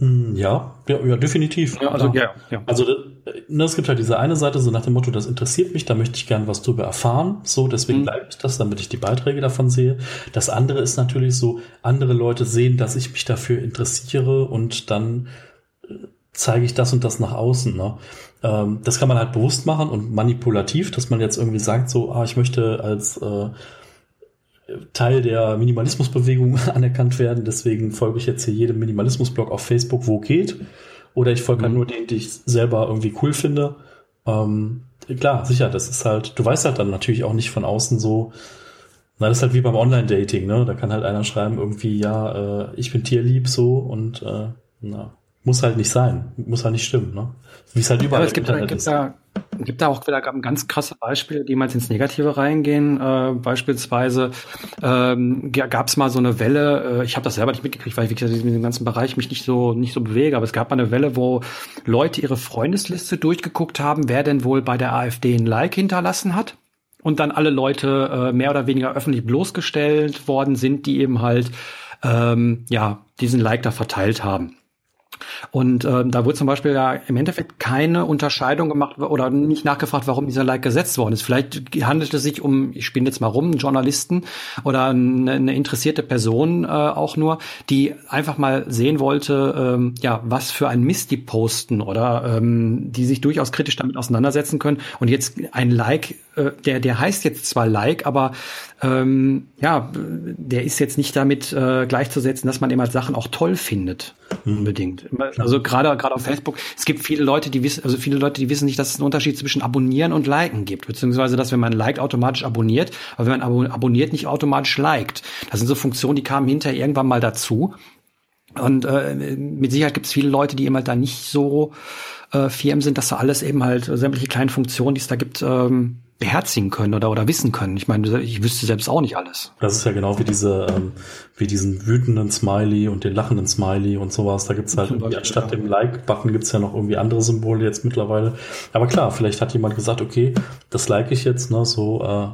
Hm, ja, ja, ja, definitiv. Ja, also, ja, ja. also ne, es gibt halt diese eine Seite, so nach dem Motto, das interessiert mich, da möchte ich gern was drüber erfahren. So, deswegen mhm. bleibt ich das, damit ich die Beiträge davon sehe. Das andere ist natürlich so, andere Leute sehen, dass ich mich dafür interessiere und dann äh, zeige ich das und das nach außen. Ne? Ähm, das kann man halt bewusst machen und manipulativ, dass man jetzt irgendwie sagt, so, ah, ich möchte als äh, Teil der Minimalismusbewegung anerkannt werden. Deswegen folge ich jetzt hier jedem Minimalismusblog auf Facebook, wo geht. Oder ich folge halt mhm. halt nur denen, die ich selber irgendwie cool finde. Ähm, klar, sicher, das ist halt, du weißt halt dann natürlich auch nicht von außen so, na, das ist halt wie beim Online-Dating, ne? Da kann halt einer schreiben, irgendwie, ja, äh, ich bin tierlieb so und äh, na, muss halt nicht sein, muss halt nicht stimmen, ne? Wie es halt überall ja, es gibt, da, gibt, da, gibt da auch wieder ganz krasse Beispiele, die mal ins Negative reingehen. Äh, beispielsweise ähm, gab es mal so eine Welle, äh, ich habe das selber nicht mitgekriegt, weil ich gesagt, in diesem ganzen Bereich mich nicht so nicht so bewege, aber es gab mal eine Welle, wo Leute ihre Freundesliste durchgeguckt haben, wer denn wohl bei der AfD ein Like hinterlassen hat. Und dann alle Leute äh, mehr oder weniger öffentlich bloßgestellt worden sind, die eben halt ähm, ja diesen Like da verteilt haben. Und äh, da wurde zum Beispiel ja im Endeffekt keine Unterscheidung gemacht oder nicht nachgefragt, warum dieser Like gesetzt worden ist. Vielleicht handelt es sich um, ich spiele jetzt mal rum, einen Journalisten oder eine, eine interessierte Person äh, auch nur, die einfach mal sehen wollte, ähm, ja, was für ein Mist die posten oder ähm, die sich durchaus kritisch damit auseinandersetzen können. Und jetzt ein Like, äh, der, der heißt jetzt zwar Like, aber ähm, ja, der ist jetzt nicht damit äh, gleichzusetzen, dass man immer Sachen auch toll findet. Mhm. Unbedingt. Also gerade gerade auf Facebook, es gibt viele Leute, die wissen, also viele Leute, die wissen nicht, dass es einen Unterschied zwischen abonnieren und liken gibt, beziehungsweise dass wenn man liked automatisch abonniert, aber wenn man abonniert nicht automatisch liked. Das sind so Funktionen, die kamen hinterher irgendwann mal dazu. Und äh, mit Sicherheit gibt es viele Leute, die eben halt da nicht so äh, firm sind, dass da alles eben halt sämtliche kleinen Funktionen, die es da gibt, ähm, beherzigen können oder, oder wissen können. Ich meine, ich wüsste selbst auch nicht alles. Das ist ja genau wie diese, ähm, wie diesen wütenden Smiley und den lachenden Smiley und sowas. Da gibt's halt irgendwie anstatt dem Like-Button gibt's ja noch irgendwie andere Symbole jetzt mittlerweile. Aber klar, vielleicht hat jemand gesagt, okay, das like ich jetzt, ne, so, äh,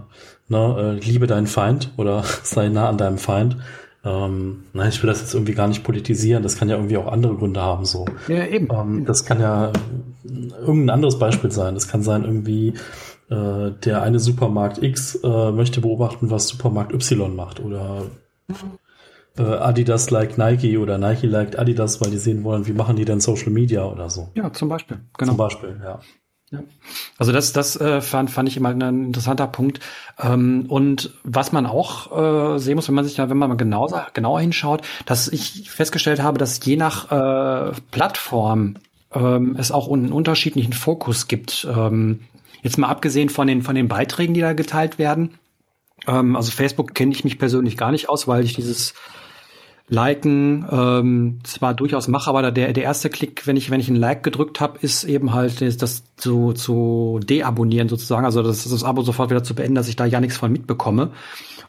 ne, äh, liebe deinen Feind oder sei nah an deinem Feind. Ähm, nein, ich will das jetzt irgendwie gar nicht politisieren. Das kann ja irgendwie auch andere Gründe haben, so. Ja, eben. Ähm, das kann ja irgendein anderes Beispiel sein. Das kann sein irgendwie, äh, der eine Supermarkt X äh, möchte beobachten, was Supermarkt Y macht oder äh, Adidas like Nike oder Nike like Adidas, weil die sehen wollen, wie machen die denn Social Media oder so. Ja, zum Beispiel. Genau. Zum Beispiel, ja. Ja. Also das, das äh, fand, fand ich immer ein interessanter Punkt. Ähm, und was man auch äh, sehen muss, wenn man sich da, wenn man mal genauer, genauer hinschaut, dass ich festgestellt habe, dass je nach äh, Plattform ähm, es auch einen unterschiedlichen Fokus gibt. Ähm, Jetzt mal abgesehen von den, von den Beiträgen, die da geteilt werden. Ähm, also Facebook kenne ich mich persönlich gar nicht aus, weil ich dieses Liken ähm, zwar durchaus mache, aber der, der erste Klick, wenn ich, wenn ich ein Like gedrückt habe, ist eben halt das zu, zu deabonnieren sozusagen, also das, das Abo sofort wieder zu beenden, dass ich da ja nichts von mitbekomme.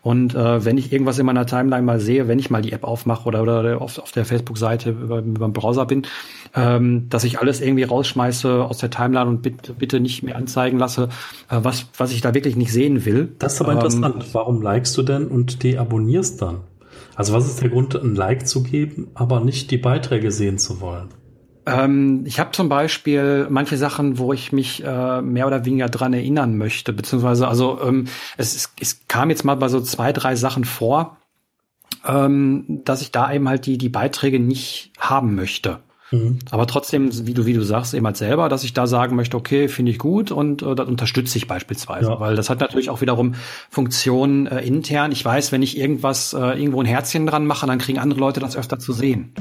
Und äh, wenn ich irgendwas in meiner Timeline mal sehe, wenn ich mal die App aufmache oder, oder auf, auf der Facebook-Seite über, über den Browser bin, ähm, dass ich alles irgendwie rausschmeiße aus der Timeline und bitte, bitte nicht mehr anzeigen lasse, äh, was, was ich da wirklich nicht sehen will. Das ist aber ähm, interessant. Warum likest du denn und deabonnierst dann? Also was ist der Grund, ein Like zu geben, aber nicht die Beiträge sehen zu wollen? Ähm, ich habe zum Beispiel manche Sachen, wo ich mich äh, mehr oder weniger dran erinnern möchte, beziehungsweise also ähm, es, es, kam jetzt mal bei so zwei, drei Sachen vor, ähm, dass ich da eben halt die, die Beiträge nicht haben möchte. Mhm. Aber trotzdem, wie du, wie du sagst, eben halt selber, dass ich da sagen möchte, okay, finde ich gut und äh, das unterstütze ich beispielsweise. Ja. Weil das hat natürlich auch wiederum Funktionen äh, intern. Ich weiß, wenn ich irgendwas, äh, irgendwo ein Herzchen dran mache, dann kriegen andere Leute das öfter zu sehen.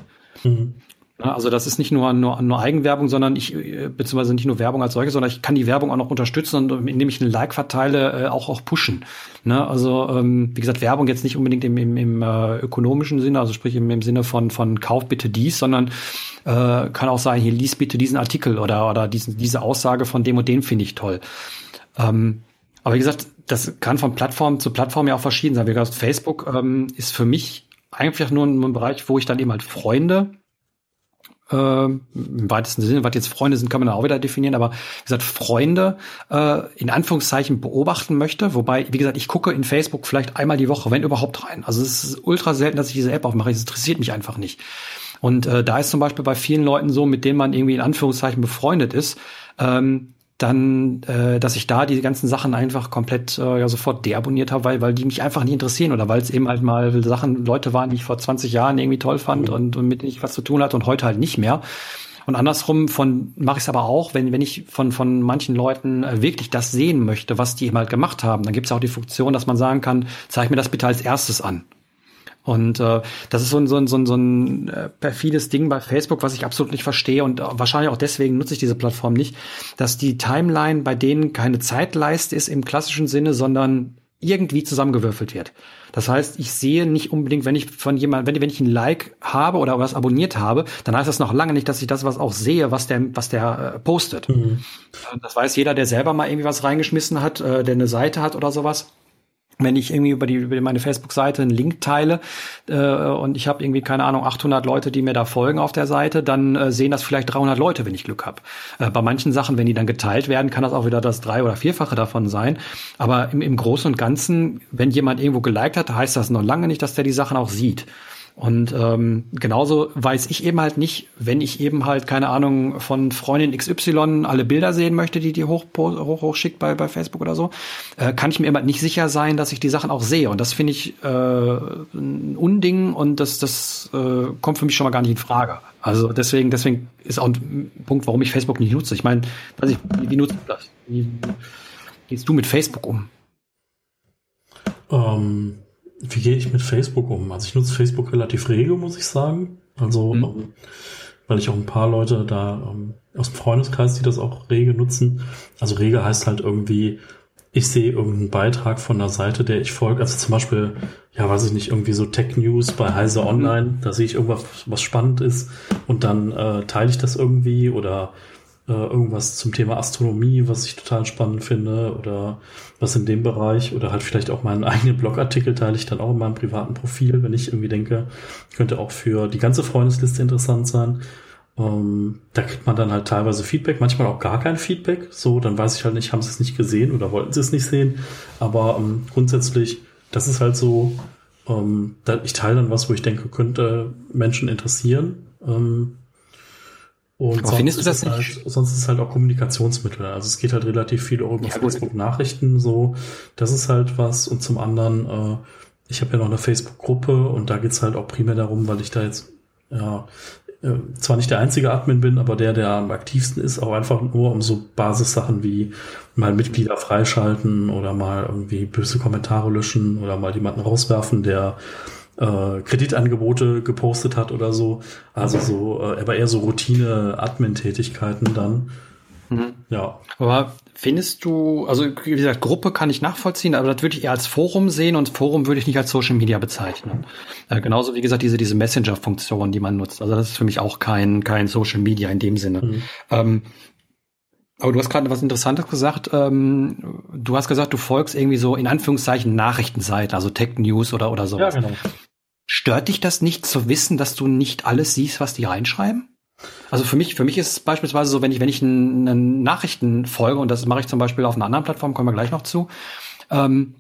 Mhm. Also das ist nicht nur, nur, nur Eigenwerbung, sondern ich, äh, beziehungsweise nicht nur Werbung als solche, sondern ich kann die Werbung auch noch unterstützen und indem ich einen Like verteile, äh, auch, auch pushen. Ne? Also ähm, wie gesagt, Werbung jetzt nicht unbedingt im, im, im äh, ökonomischen Sinne, also sprich im, im Sinne von, von Kauf bitte dies, sondern äh, kann auch sein, hier lies bitte diesen Artikel oder, oder diesen, diese Aussage von dem und dem finde ich toll. Ähm, aber wie gesagt, das kann von Plattform zu Plattform ja auch verschieden sein. Wie gesagt, Facebook ähm, ist für mich einfach nur ein Bereich, wo ich dann eben halt Freunde äh, im weitesten Sinne, was jetzt Freunde sind, kann man auch wieder definieren, aber wie gesagt, Freunde äh, in Anführungszeichen beobachten möchte, wobei, wie gesagt, ich gucke in Facebook vielleicht einmal die Woche, wenn überhaupt rein. Also es ist ultra selten, dass ich diese App aufmache, es interessiert mich einfach nicht. Und äh, da ist zum Beispiel bei vielen Leuten so, mit denen man irgendwie in Anführungszeichen befreundet ist, ähm, dann, äh, dass ich da die ganzen Sachen einfach komplett äh, ja sofort deabonniert habe, weil, weil die mich einfach nicht interessieren oder weil es eben halt mal Sachen, Leute waren, die ich vor 20 Jahren irgendwie toll fand und, und mit denen ich was zu tun hatte und heute halt nicht mehr. Und andersrum von mache ich es aber auch, wenn wenn ich von von manchen Leuten äh, wirklich das sehen möchte, was die eben halt gemacht haben, dann gibt es auch die Funktion, dass man sagen kann, zeig mir das bitte als erstes an. Und äh, das ist so ein, so ein, so ein, so ein äh, perfides Ding bei Facebook, was ich absolut nicht verstehe und wahrscheinlich auch deswegen nutze ich diese Plattform nicht, dass die Timeline bei denen keine Zeitleiste ist im klassischen Sinne, sondern irgendwie zusammengewürfelt wird. Das heißt, ich sehe nicht unbedingt, wenn ich von jemand, wenn, wenn ich ein Like habe oder was abonniert habe, dann heißt das noch lange nicht, dass ich das was auch sehe, was der, was der äh, postet. Mhm. Das weiß jeder, der selber mal irgendwie was reingeschmissen hat, äh, der eine Seite hat oder sowas wenn ich irgendwie über die über meine Facebook-Seite einen Link teile äh, und ich habe irgendwie keine Ahnung 800 Leute, die mir da folgen auf der Seite, dann äh, sehen das vielleicht 300 Leute, wenn ich Glück habe. Äh, bei manchen Sachen, wenn die dann geteilt werden, kann das auch wieder das drei oder vierfache davon sein. Aber im, im Großen und Ganzen, wenn jemand irgendwo geliked hat, heißt das noch lange nicht, dass der die Sachen auch sieht. Und ähm, genauso weiß ich eben halt nicht, wenn ich eben halt, keine Ahnung, von Freundin XY alle Bilder sehen möchte, die die hoch, hoch, hoch schickt bei, bei Facebook oder so, äh, kann ich mir immer nicht sicher sein, dass ich die Sachen auch sehe. Und das finde ich äh, ein Unding und das, das äh, kommt für mich schon mal gar nicht in Frage. Also deswegen, deswegen ist auch ein Punkt, warum ich Facebook nicht nutze. Ich meine, ich, wie, wie nutzt du das? Wie gehst du mit Facebook um? Ähm, wie gehe ich mit Facebook um? Also ich nutze Facebook relativ rege, muss ich sagen. Also, mhm. ähm, weil ich auch ein paar Leute da ähm, aus dem Freundeskreis, die das auch rege nutzen. Also rege heißt halt irgendwie, ich sehe irgendeinen Beitrag von der Seite, der ich folge. Also zum Beispiel, ja, weiß ich nicht, irgendwie so Tech News bei Heise mhm. Online. Da sehe ich irgendwas, was spannend ist und dann äh, teile ich das irgendwie oder äh, irgendwas zum Thema Astronomie, was ich total spannend finde oder was in dem Bereich oder halt vielleicht auch meinen eigenen Blogartikel teile ich dann auch in meinem privaten Profil, wenn ich irgendwie denke, könnte auch für die ganze Freundesliste interessant sein. Ähm, da kriegt man dann halt teilweise Feedback, manchmal auch gar kein Feedback. So, dann weiß ich halt nicht, haben sie es nicht gesehen oder wollten sie es nicht sehen. Aber ähm, grundsätzlich, das ist halt so, ähm, ich teile dann was, wo ich denke, könnte Menschen interessieren. Ähm, und Aber findest du das? Halt, sonst ist es halt auch Kommunikationsmittel. Also es geht halt relativ viel auch über ja, Facebook-Nachrichten so. Das ist halt was. Und zum anderen, äh, ich habe ja noch eine Facebook-Gruppe und da geht's halt auch primär darum, weil ich da jetzt ja äh, zwar nicht der einzige Admin bin, aber der, der am aktivsten ist, auch einfach nur um so Basissachen wie mal Mitglieder freischalten oder mal irgendwie böse Kommentare löschen oder mal jemanden rauswerfen, der äh, Kreditangebote gepostet hat oder so. Also so, äh, aber eher so Routine-Admin-Tätigkeiten dann. Mhm. Ja. Aber findest du, also wie gesagt, Gruppe kann ich nachvollziehen, aber das würde ich eher als Forum sehen und Forum würde ich nicht als Social Media bezeichnen. Äh, genauso wie gesagt, diese, diese Messenger-Funktion, die man nutzt. Also das ist für mich auch kein, kein Social Media in dem Sinne. Mhm. Ähm, aber du hast gerade was Interessantes gesagt. Ähm, du hast gesagt, du folgst irgendwie so in Anführungszeichen Nachrichtenseiten, also Tech News oder, oder sowas. Ja, genau. Stört dich das nicht zu wissen, dass du nicht alles siehst, was die reinschreiben? Also für mich, für mich ist es beispielsweise so, wenn ich, wenn ich einen Nachrichten folge, und das mache ich zum Beispiel auf einer anderen Plattform, kommen wir gleich noch zu, ähm,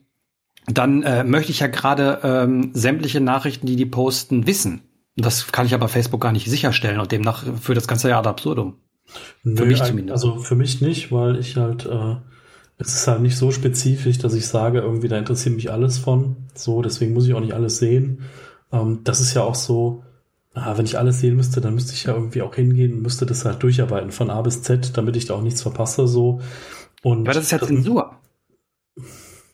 dann äh, möchte ich ja gerade ähm, sämtliche Nachrichten, die die posten, wissen. Das kann ich aber Facebook gar nicht sicherstellen und demnach führt das Ganze ja ad absurdum. Nö, für mich zumindest. Also für mich nicht, weil ich halt, äh, es ist halt nicht so spezifisch, dass ich sage, irgendwie da interessiert mich alles von. So, deswegen muss ich auch nicht alles sehen. Ähm, das ist ja auch so, ah, wenn ich alles sehen müsste, dann müsste ich ja irgendwie auch hingehen und müsste das halt durcharbeiten von A bis Z, damit ich da auch nichts verpasse, so. Und Aber das ist ja Zensur.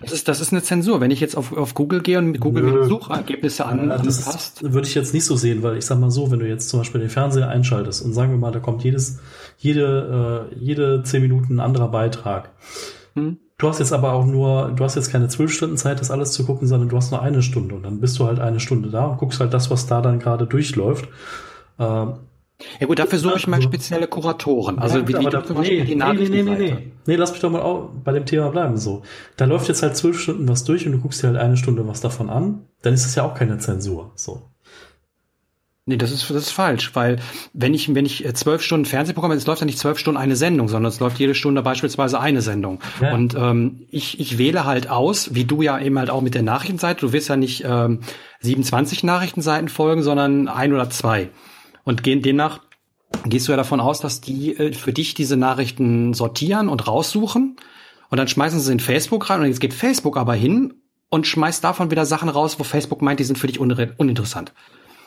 Das ist, das ist eine Zensur. Wenn ich jetzt auf, auf Google gehe und mit Google Nö. Suchergebnisse an, ja, das passt. würde ich jetzt nicht so sehen, weil ich sag mal so, wenn du jetzt zum Beispiel den Fernseher einschaltest und sagen wir mal, da kommt jedes, jede, äh, jede zehn Minuten ein anderer Beitrag. Hm. Du hast jetzt aber auch nur, du hast jetzt keine zwölf Stunden Zeit, das alles zu gucken, sondern du hast nur eine Stunde und dann bist du halt eine Stunde da und guckst halt das, was da dann gerade durchläuft. Ähm, ja gut, dafür suche ich mal spezielle Kuratoren. Also ja, wie, wie da, nee, die nee, nee, nee, nee, nee. lass mich doch mal auch bei dem Thema bleiben. So, da läuft jetzt halt zwölf Stunden was durch und du guckst dir halt eine Stunde was davon an, dann ist es ja auch keine Zensur. So. Nee, das ist, das ist falsch, weil wenn ich, wenn ich äh, zwölf Stunden Fernsehen bekomme, es läuft ja nicht zwölf Stunden eine Sendung, sondern es läuft jede Stunde beispielsweise eine Sendung. Ja. Und ähm, ich, ich wähle halt aus, wie du ja eben halt auch mit der Nachrichtenseite, du wirst ja nicht ähm, 27 Nachrichtenseiten folgen, sondern ein oder zwei. Und gehen demnach gehst du ja davon aus, dass die äh, für dich diese Nachrichten sortieren und raussuchen und dann schmeißen sie in Facebook rein und jetzt geht Facebook aber hin und schmeißt davon wieder Sachen raus, wo Facebook meint, die sind für dich uninteressant.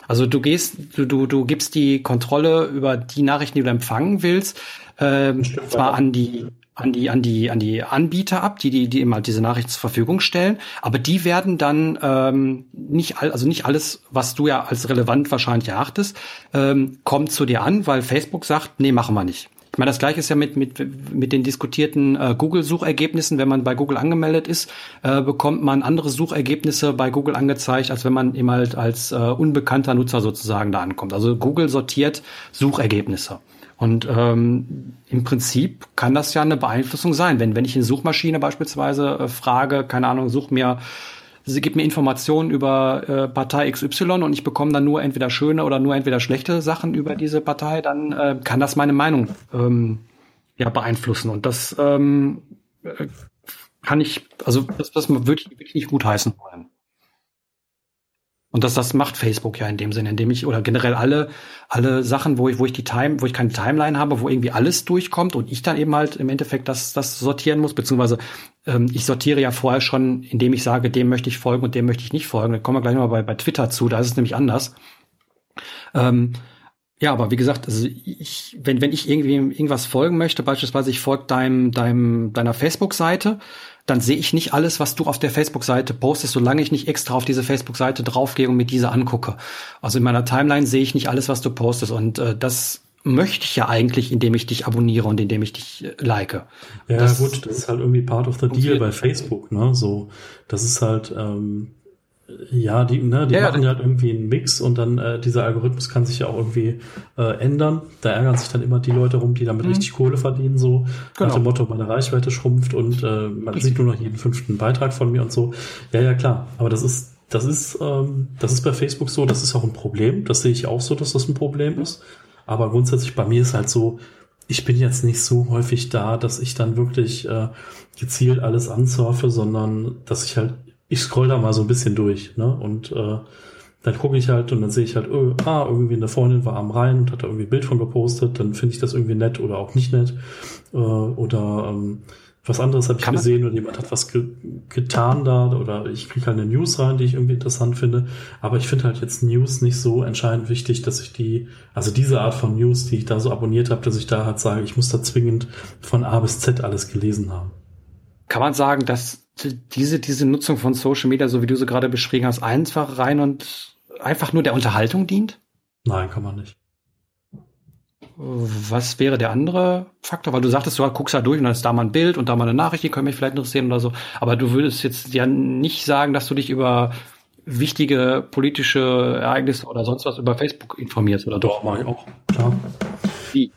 Also du gehst, du, du, du gibst die Kontrolle über die Nachrichten, die du empfangen willst, äh, zwar an die an die an die an die Anbieter ab, die die die immer halt diese Nachrichten zur Verfügung stellen, aber die werden dann ähm, nicht all, also nicht alles, was du ja als relevant wahrscheinlich erachtest, ähm, kommt zu dir an, weil Facebook sagt, nee, machen wir nicht. Ich meine, das gleiche ist ja mit, mit, mit den diskutierten äh, Google-Suchergebnissen. Wenn man bei Google angemeldet ist, äh, bekommt man andere Suchergebnisse bei Google angezeigt, als wenn man eben halt als äh, unbekannter Nutzer sozusagen da ankommt. Also Google sortiert Suchergebnisse. Und ähm, im Prinzip kann das ja eine Beeinflussung sein. Wenn, wenn ich eine Suchmaschine beispielsweise äh, frage, keine Ahnung, such mir sie gibt mir Informationen über äh, Partei XY und ich bekomme dann nur entweder schöne oder nur entweder schlechte Sachen über diese Partei, dann äh, kann das meine Meinung ähm, ja beeinflussen. Und das ähm, äh, kann ich, also das, das würde ich wirklich nicht gut heißen wollen. Und das, das macht Facebook ja in dem Sinne, indem ich, oder generell alle, alle Sachen, wo ich, wo ich die Time, wo ich keine Timeline habe, wo irgendwie alles durchkommt und ich dann eben halt im Endeffekt das, das sortieren muss, beziehungsweise ähm, ich sortiere ja vorher schon, indem ich sage, dem möchte ich folgen und dem möchte ich nicht folgen. Da kommen wir gleich mal bei, bei Twitter zu, da ist es nämlich anders. Ähm, ja, aber wie gesagt, also ich, wenn, wenn ich irgendwie irgendwas folgen möchte, beispielsweise ich folge deinem, deinem, deiner Facebook-Seite, dann sehe ich nicht alles, was du auf der Facebook-Seite postest, solange ich nicht extra auf diese Facebook-Seite draufgehe und mir diese angucke. Also in meiner Timeline sehe ich nicht alles, was du postest. Und äh, das möchte ich ja eigentlich, indem ich dich abonniere und indem ich dich äh, like. Ja, das, gut, das ist halt irgendwie part of the deal bei Facebook, ne? So, das ist halt, ähm, Ja, die, ne, die ja, machen ja halt irgendwie einen Mix und dann äh, dieser Algorithmus kann sich ja auch irgendwie äh, ändern. Da ärgern sich dann immer die Leute rum, die damit mhm. richtig Kohle verdienen, so genau. nach dem Motto, meine Reichweite schrumpft und äh, man sieht nur noch jeden fünften Beitrag von mir und so. Ja, ja, klar. Aber das ist, das ist, ähm, das ist bei Facebook so, das ist auch ein Problem. Das sehe ich auch so, dass das ein Problem ist. Aber grundsätzlich bei mir ist halt so, ich bin jetzt nicht so häufig da, dass ich dann wirklich äh, gezielt alles ansurfe, sondern dass ich halt ich scroll da mal so ein bisschen durch, ne? Und äh, dann gucke ich halt und dann sehe ich halt, oh, ah, irgendwie eine Freundin war am Rhein und hat da irgendwie ein Bild von gepostet, dann finde ich das irgendwie nett oder auch nicht nett. Äh, oder ähm, was anderes habe ich Kann gesehen und jemand hat was ge getan da oder ich kriege halt eine News rein, die ich irgendwie interessant finde. Aber ich finde halt jetzt News nicht so entscheidend wichtig, dass ich die, also diese Art von News, die ich da so abonniert habe, dass ich da halt sage, ich muss da zwingend von A bis Z alles gelesen haben. Kann man sagen, dass diese, diese Nutzung von Social Media, so wie du sie gerade beschrieben hast, einfach rein und einfach nur der Unterhaltung dient? Nein, kann man nicht. Was wäre der andere Faktor? Weil du sagtest, du guckst da durch und dann ist da mal ein Bild und da mal eine Nachricht, die können mich vielleicht interessieren oder so. Aber du würdest jetzt ja nicht sagen, dass du dich über wichtige politische Ereignisse oder sonst was über Facebook informierst, oder doch? Doch, mache ich auch. Klar. Wie?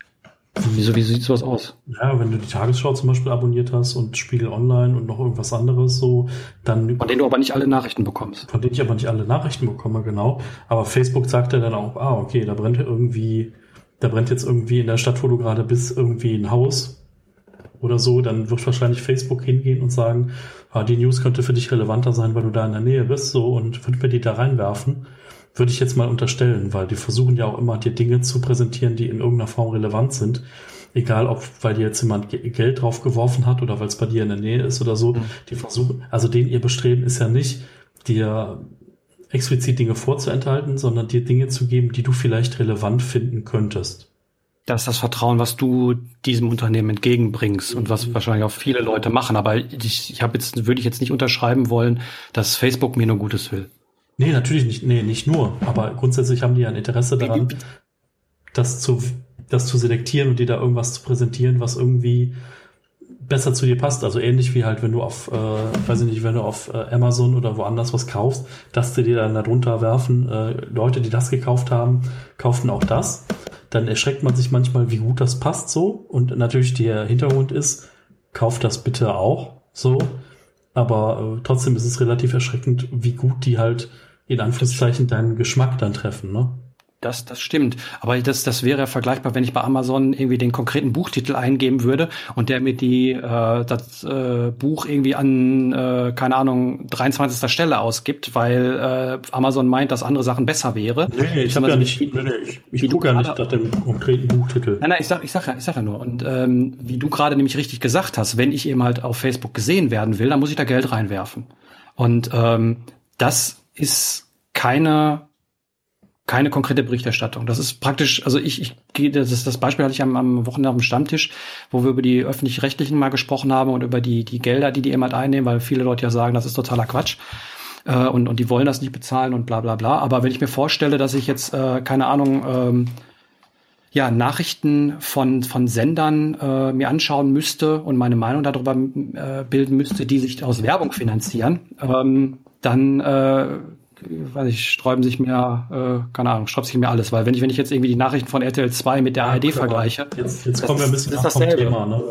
Wieso, wie sieht sowas aus? Ja, wenn du die Tagesschau zum Beispiel abonniert hast und Spiegel Online und noch irgendwas anderes so, dann. Von denen du aber nicht alle Nachrichten bekommst. Von denen ich aber nicht alle Nachrichten bekomme, genau. Aber Facebook sagt ja dann auch, ah, okay, da brennt irgendwie, da brennt jetzt irgendwie in der Stadt, wo du gerade bist, irgendwie ein Haus oder so, dann wird wahrscheinlich Facebook hingehen und sagen, ah, die News könnte für dich relevanter sein, weil du da in der Nähe bist, so, und wird mir die da reinwerfen würde ich jetzt mal unterstellen, weil die versuchen ja auch immer, dir Dinge zu präsentieren, die in irgendeiner Form relevant sind. Egal, ob weil dir jetzt jemand Geld drauf geworfen hat oder weil es bei dir in der Nähe ist oder so. Mhm. Die versuchen, also den ihr Bestreben ist ja nicht, dir explizit Dinge vorzuenthalten, sondern dir Dinge zu geben, die du vielleicht relevant finden könntest. Das ist das Vertrauen, was du diesem Unternehmen entgegenbringst und was wahrscheinlich auch viele Leute machen. Aber ich, ich habe jetzt, würde ich jetzt nicht unterschreiben wollen, dass Facebook mir nur Gutes will. Nee, natürlich nicht, nee, nicht nur. Aber grundsätzlich haben die ja ein Interesse daran, das zu, das zu selektieren und dir da irgendwas zu präsentieren, was irgendwie besser zu dir passt. Also ähnlich wie halt, wenn du auf, äh, weiß ich nicht, wenn du auf äh, Amazon oder woanders was kaufst, dass sie dir dann darunter werfen, äh, Leute, die das gekauft haben, kauften auch das. Dann erschreckt man sich manchmal, wie gut das passt so. Und natürlich der Hintergrund ist, kauft das bitte auch so. Aber äh, trotzdem ist es relativ erschreckend, wie gut die halt in Anführungszeichen deinen Geschmack dann treffen, ne? Das, das stimmt. Aber das, das wäre vergleichbar, wenn ich bei Amazon irgendwie den konkreten Buchtitel eingeben würde und der mir die, äh, das äh, Buch irgendwie an, äh, keine Ahnung, 23. Stelle ausgibt, weil äh, Amazon meint, dass andere Sachen besser wäre. Nee, ich habe ja nicht, nee, nee, ich, ich gucke ja nicht nach dem konkreten Buchtitel. Nein, nein, ich sag, ich sag ja, ich sag ja nur. Und ähm, wie du gerade nämlich richtig gesagt hast, wenn ich eben halt auf Facebook gesehen werden will, dann muss ich da Geld reinwerfen. Und ähm, das ist keine keine konkrete Berichterstattung. Das ist praktisch, also ich, ich gehe, das ist das Beispiel hatte ich am, am Wochenende dem Stammtisch, wo wir über die öffentlich-rechtlichen mal gesprochen haben und über die, die Gelder, die die eben einnehmen, weil viele Leute ja sagen, das ist totaler Quatsch. Äh, und, und die wollen das nicht bezahlen und bla bla bla. Aber wenn ich mir vorstelle, dass ich jetzt, äh, keine Ahnung, ähm, ja, Nachrichten von, von Sendern äh, mir anschauen müsste und meine Meinung darüber äh, bilden müsste, die sich aus Werbung finanzieren, ähm, dann äh, weiß ich, sträuben sich mir, äh, keine Ahnung, sträubt sich mir alles, weil wenn ich, wenn ich jetzt irgendwie die Nachrichten von RTL 2 mit der ja, ARD klar. vergleiche. Jetzt, jetzt kommen wir ein bisschen das vom Thema, ne?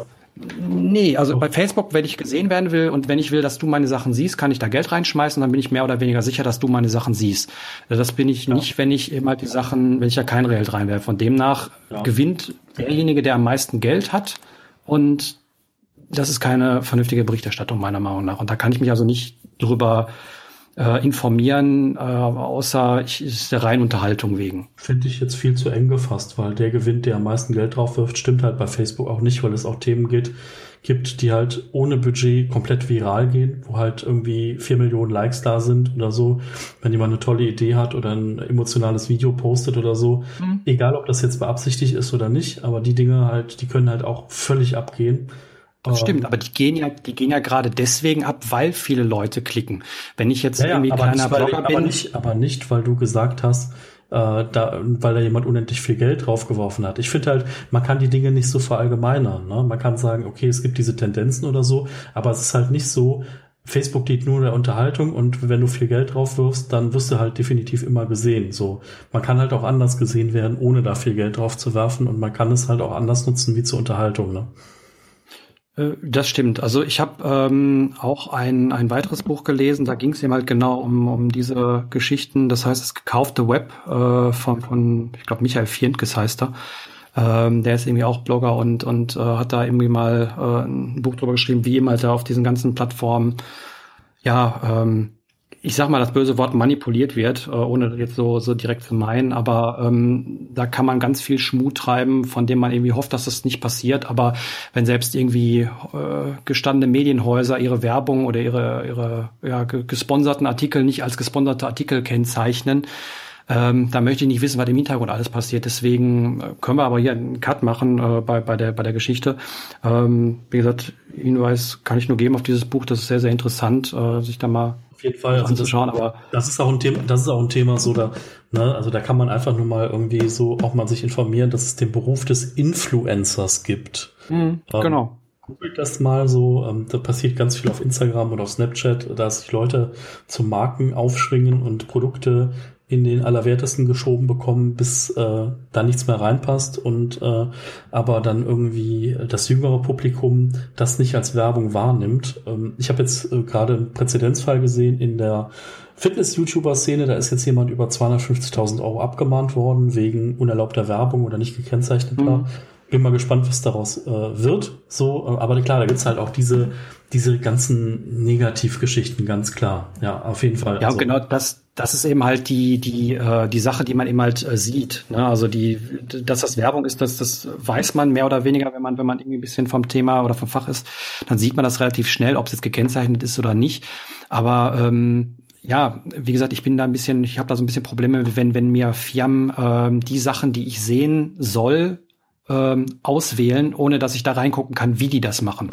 Nee, also bei Facebook, wenn ich gesehen werden will und wenn ich will, dass du meine Sachen siehst, kann ich da Geld reinschmeißen, dann bin ich mehr oder weniger sicher, dass du meine Sachen siehst. Das bin ich ja. nicht, wenn ich eben halt die Sachen, wenn ich ja kein Geld reinwerfe. Von demnach ja. gewinnt derjenige, der am meisten Geld hat und das ist keine vernünftige Berichterstattung meiner Meinung nach. Und da kann ich mich also nicht drüber äh, informieren, äh, außer ich ist der rein Unterhaltung wegen. Finde ich jetzt viel zu eng gefasst, weil der Gewinn, der am meisten Geld drauf wirft, stimmt halt bei Facebook auch nicht, weil es auch Themen geht, gibt, die halt ohne Budget komplett viral gehen, wo halt irgendwie vier Millionen Likes da sind oder so. Wenn jemand eine tolle Idee hat oder ein emotionales Video postet oder so, mhm. egal ob das jetzt beabsichtigt ist oder nicht, aber die Dinge halt, die können halt auch völlig abgehen. Das stimmt, aber die gehen ja, die gehen ja gerade deswegen ab, weil viele Leute klicken. Wenn ich jetzt ja, irgendwie ja, kleiner Blogger ich, bin. Aber nicht, aber nicht, weil du gesagt hast, äh, da, weil da jemand unendlich viel Geld draufgeworfen hat. Ich finde halt, man kann die Dinge nicht so verallgemeinern. Ne? Man kann sagen, okay, es gibt diese Tendenzen oder so, aber es ist halt nicht so, Facebook dient nur der Unterhaltung und wenn du viel Geld drauf wirfst, dann wirst du halt definitiv immer gesehen. So, man kann halt auch anders gesehen werden, ohne da viel Geld drauf zu werfen und man kann es halt auch anders nutzen wie zur Unterhaltung. Ne? Äh, das stimmt. Also ich habe ähm, auch ein, ein weiteres Buch gelesen, da ging es eben halt genau um, um diese Geschichten, das heißt das gekaufte Web äh, von, von ich glaube, Michael Fientges heißt er. Ähm, der ist irgendwie auch Blogger und, und äh, hat da irgendwie mal äh, ein Buch drüber geschrieben, wie eben halt da auf diesen ganzen Plattformen, ja, ähm, ich sag mal, das böse Wort manipuliert wird, äh, ohne jetzt so, so direkt zu meinen, aber ähm, da kann man ganz viel Schmut treiben, von dem man irgendwie hofft, dass das nicht passiert. Aber wenn selbst irgendwie äh, gestandene Medienhäuser ihre Werbung oder ihre, ihre ja, gesponserten Artikel nicht als gesponserte Artikel kennzeichnen, ähm, da möchte ich nicht wissen, was im Hintergrund alles passiert. Deswegen äh, können wir aber hier einen Cut machen äh, bei, bei, der, bei der Geschichte. Ähm, wie gesagt, Hinweis kann ich nur geben auf dieses Buch. Das ist sehr, sehr interessant, äh, sich da mal auf jeden Fall also. Das, aber das ist auch ein Thema, das ist auch ein Thema so da, ne, also da kann man einfach nur mal irgendwie so auch mal sich informieren, dass es den Beruf des Influencers gibt. Mhm, ähm, genau. Googelt das mal so, ähm, da passiert ganz viel auf Instagram und auf Snapchat, dass sich Leute zu Marken aufschwingen und Produkte in den Allerwertesten geschoben bekommen, bis äh, da nichts mehr reinpasst und äh, aber dann irgendwie das jüngere Publikum das nicht als Werbung wahrnimmt. Ähm, ich habe jetzt äh, gerade einen Präzedenzfall gesehen in der Fitness-YouTuber-Szene, da ist jetzt jemand über 250.000 Euro abgemahnt worden wegen unerlaubter Werbung oder nicht gekennzeichneter. Mhm. Bin mal gespannt, was daraus äh, wird. So, äh, aber klar, da gibt's halt auch diese diese ganzen Negativgeschichten, ganz klar. Ja, auf jeden Fall. Ja, also, genau das, das ist eben halt die, die, äh, die Sache, die man eben halt äh, sieht. Ne? Also die, dass das Werbung ist, das, das weiß man mehr oder weniger, wenn man, wenn man irgendwie ein bisschen vom Thema oder vom Fach ist, dann sieht man das relativ schnell, ob es jetzt gekennzeichnet ist oder nicht. Aber ähm, ja, wie gesagt, ich bin da ein bisschen, ich habe da so ein bisschen Probleme, wenn, wenn mir Firmen ähm, die Sachen, die ich sehen soll, ähm, auswählen, ohne dass ich da reingucken kann, wie die das machen.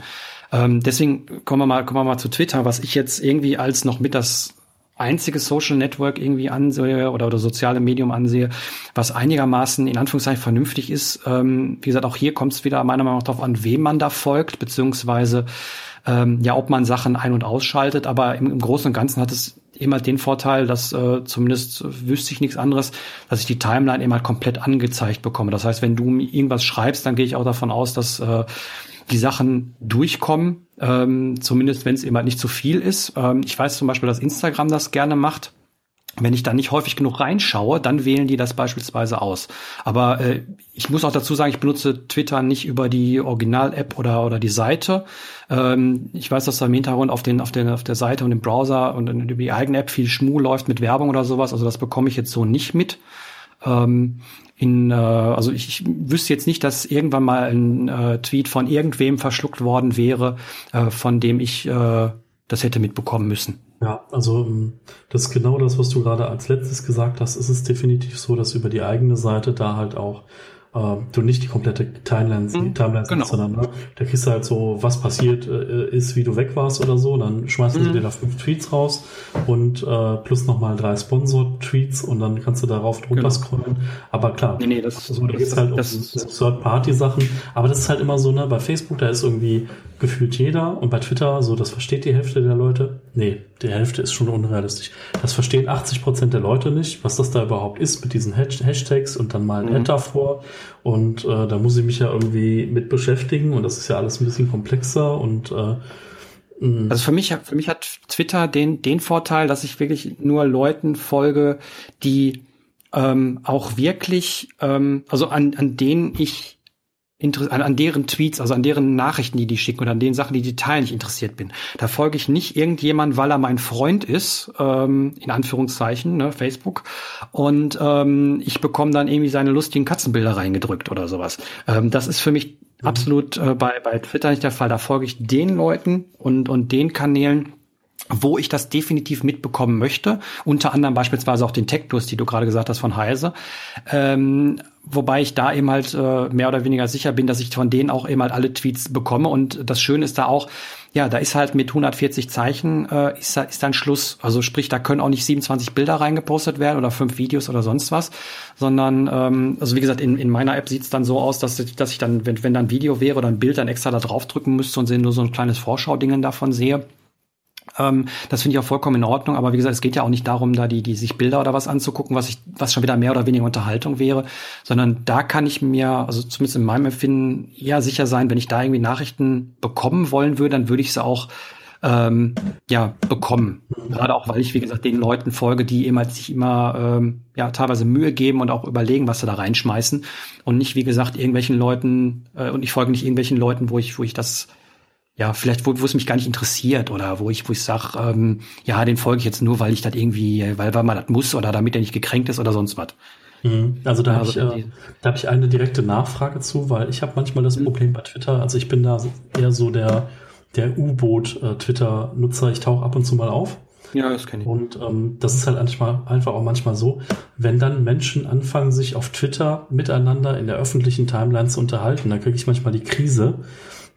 Ähm, deswegen kommen wir mal, kommen wir mal zu Twitter, was ich jetzt irgendwie als noch mit das einzige Social Network irgendwie ansehe oder, oder soziale Medium ansehe, was einigermaßen in Anführungszeichen vernünftig ist. Ähm, wie gesagt, auch hier kommt es wieder meiner Meinung nach darauf an, wem man da folgt, beziehungsweise ähm, ja, ob man Sachen ein- und ausschaltet. Aber im, im Großen und Ganzen hat es immer den Vorteil, dass äh, zumindest wüsste ich nichts anderes, dass ich die Timeline immer komplett angezeigt bekomme. Das heißt, wenn du irgendwas schreibst, dann gehe ich auch davon aus, dass äh, die Sachen durchkommen, ähm, zumindest wenn es immer nicht zu viel ist. Ähm, ich weiß zum Beispiel, dass Instagram das gerne macht. Wenn ich da nicht häufig genug reinschaue, dann wählen die das beispielsweise aus. Aber äh, ich muss auch dazu sagen, ich benutze Twitter nicht über die Original-App oder, oder die Seite. Ähm, ich weiß, dass da im Hintergrund auf, den, auf, den, auf der Seite und im Browser und über die eigene App viel Schmu läuft mit Werbung oder sowas. Also das bekomme ich jetzt so nicht mit. Ähm, in, äh, also ich, ich wüsste jetzt nicht, dass irgendwann mal ein äh, Tweet von irgendwem verschluckt worden wäre, äh, von dem ich äh, das hätte mitbekommen müssen. Ja, also ähm, das ist genau das, was du gerade als letztes gesagt hast. Es ist definitiv so, dass über die eigene Seite da halt auch äh, du nicht die komplette Timeline, mhm, Timeline genau. sondern ne, da kriegst du halt so, was passiert äh, ist, wie du weg warst oder so, dann schmeißen mhm. sie dir da fünf Tweets raus und äh, plus nochmal drei Sponsor-Tweets und dann kannst du darauf drunter genau. scrollen. Aber klar, nee, nee, das, also, da geht's halt das, um Third-Party-Sachen, aber das ist halt immer so, ne, bei Facebook, da ist irgendwie gefühlt jeder und bei Twitter, so, das versteht die Hälfte der Leute. Nee, die Hälfte ist schon unrealistisch. Das verstehen 80 Prozent der Leute nicht, was das da überhaupt ist mit diesen Hashtags und dann mal ein mhm. Ad davor. Und äh, da muss ich mich ja irgendwie mit beschäftigen und das ist ja alles ein bisschen komplexer und äh, mm. also für mich, für mich hat Twitter den, den Vorteil, dass ich wirklich nur Leuten folge, die ähm, auch wirklich, ähm, also an, an denen ich an, an deren Tweets, also an deren Nachrichten, die die schicken oder an den Sachen, die die teilen, ich interessiert bin. Da folge ich nicht irgendjemand, weil er mein Freund ist, ähm, in Anführungszeichen, ne, Facebook, und ähm, ich bekomme dann irgendwie seine lustigen Katzenbilder reingedrückt oder sowas. Ähm, das ist für mich mhm. absolut äh, bei, bei Twitter nicht der Fall. Da folge ich den Leuten und, und den Kanälen, wo ich das definitiv mitbekommen möchte, unter anderem beispielsweise auch den Tech-Tours, die du gerade gesagt hast von Heise, ähm, wobei ich da eben halt äh, mehr oder weniger sicher bin, dass ich von denen auch eben halt alle Tweets bekomme und das Schöne ist da auch, ja, da ist halt mit 140 Zeichen äh, ist, da, ist dann Schluss. Also sprich, da können auch nicht 27 Bilder reingepostet werden oder fünf Videos oder sonst was, sondern ähm, also wie gesagt, in, in meiner App sieht's dann so aus, dass, dass ich dann, wenn, wenn dann Video wäre oder ein Bild, dann extra da draufdrücken müsste und nur so ein kleines Vorschau-Dingen davon sehe. Ähm, das finde ich auch vollkommen in Ordnung, aber wie gesagt, es geht ja auch nicht darum, da die, die sich Bilder oder was anzugucken, was ich, was schon wieder mehr oder weniger Unterhaltung wäre, sondern da kann ich mir, also zumindest in meinem Empfinden, eher sicher sein, wenn ich da irgendwie Nachrichten bekommen wollen würde, dann würde ich sie auch ähm, ja, bekommen. Gerade auch, weil ich, wie gesagt, den Leuten folge, die immer sich immer ähm, ja teilweise Mühe geben und auch überlegen, was sie da reinschmeißen. Und nicht, wie gesagt, irgendwelchen Leuten, äh, und ich folge nicht irgendwelchen Leuten, wo ich, wo ich das ja, vielleicht, wo, wo es mich gar nicht interessiert oder wo ich, wo ich sage, ähm, ja, den folge ich jetzt nur, weil ich das irgendwie, weil, weil man das muss oder damit er nicht gekränkt ist oder sonst was. Mhm. Also da also habe ich, äh, da hab ich eine direkte Nachfrage zu, weil ich habe manchmal das mhm. Problem bei Twitter, also ich bin da eher so der, der U-Boot-Twitter-Nutzer, ich tauche ab und zu mal auf. Ja, das kenne ich. Und ähm, das ist halt manchmal, einfach auch manchmal so, wenn dann Menschen anfangen, sich auf Twitter miteinander in der öffentlichen Timeline zu unterhalten, dann kriege ich manchmal die Krise,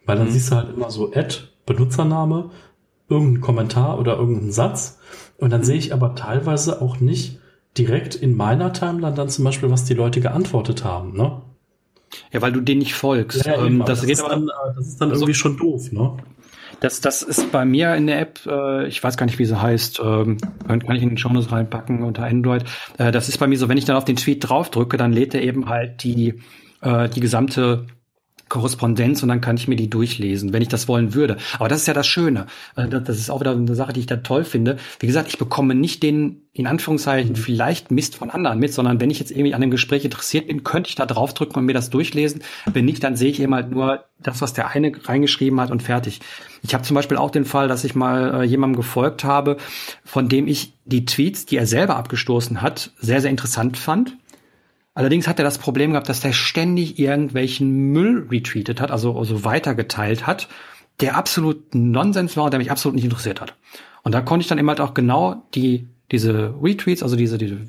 weil dann mhm. siehst du halt immer so Ad, Benutzername, irgendein Kommentar oder irgendeinen Satz. Und dann mhm. sehe ich aber teilweise auch nicht direkt in meiner Timeline dann zum Beispiel, was die Leute geantwortet haben, ne? Ja, weil du denen nicht folgst. Ja, ähm, das, das, ist dann, das, ist dann, irgendwie so, schon doof, ne? Das, das ist bei mir in der App, äh, ich weiß gar nicht, wie sie heißt, ähm, kann ich in den Shownotes reinpacken unter Android. Äh, das ist bei mir so, wenn ich dann auf den Tweet draufdrücke, dann lädt er eben halt die, äh, die gesamte Korrespondenz und dann kann ich mir die durchlesen, wenn ich das wollen würde. Aber das ist ja das Schöne. Äh, das ist auch wieder eine Sache, die ich da toll finde. Wie gesagt, ich bekomme nicht den, in Anführungszeichen, mhm. vielleicht Mist von anderen mit, sondern wenn ich jetzt irgendwie an dem Gespräch interessiert bin, könnte ich da draufdrücken und mir das durchlesen. Wenn nicht, dann sehe ich eben halt nur das, was der eine reingeschrieben hat und fertig. Ich habe zum Beispiel auch den Fall, dass ich mal äh, jemandem gefolgt habe, von dem ich die Tweets, die er selber abgestoßen hat, sehr, sehr interessant fand Allerdings hat er das Problem gehabt, dass er ständig irgendwelchen Müll retweetet hat, also, also weitergeteilt hat, der absolut Nonsens war und der mich absolut nicht interessiert hat. Und da konnte ich dann immer halt auch genau die, diese Retweets, also diese, diese mhm.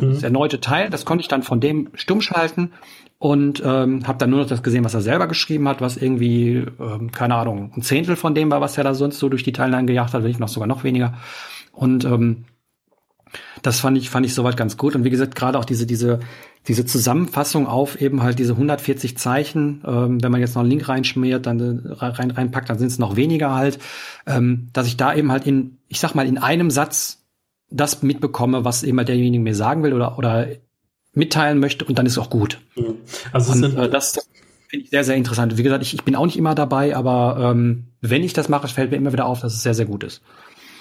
das erneute Teil, das konnte ich dann von dem stumm schalten und ähm, habe dann nur noch das gesehen, was er selber geschrieben hat, was irgendwie, ähm, keine Ahnung, ein Zehntel von dem war, was er da sonst so durch die Timeline gejagt hat, wenn nicht noch sogar noch weniger. Und ähm, das fand ich, fand ich soweit ganz gut. Und wie gesagt, gerade auch diese, diese, diese Zusammenfassung auf eben halt diese 140 Zeichen, ähm, wenn man jetzt noch einen Link reinschmiert, dann äh, rein, reinpackt, dann sind es noch weniger halt, ähm, dass ich da eben halt in, ich sag mal, in einem Satz das mitbekomme, was eben halt derjenige mir sagen will oder, oder mitteilen möchte und dann ist auch gut. Also und, äh, das, das finde ich sehr, sehr interessant. Wie gesagt, ich, ich bin auch nicht immer dabei, aber ähm, wenn ich das mache, fällt mir immer wieder auf, dass es sehr, sehr gut ist.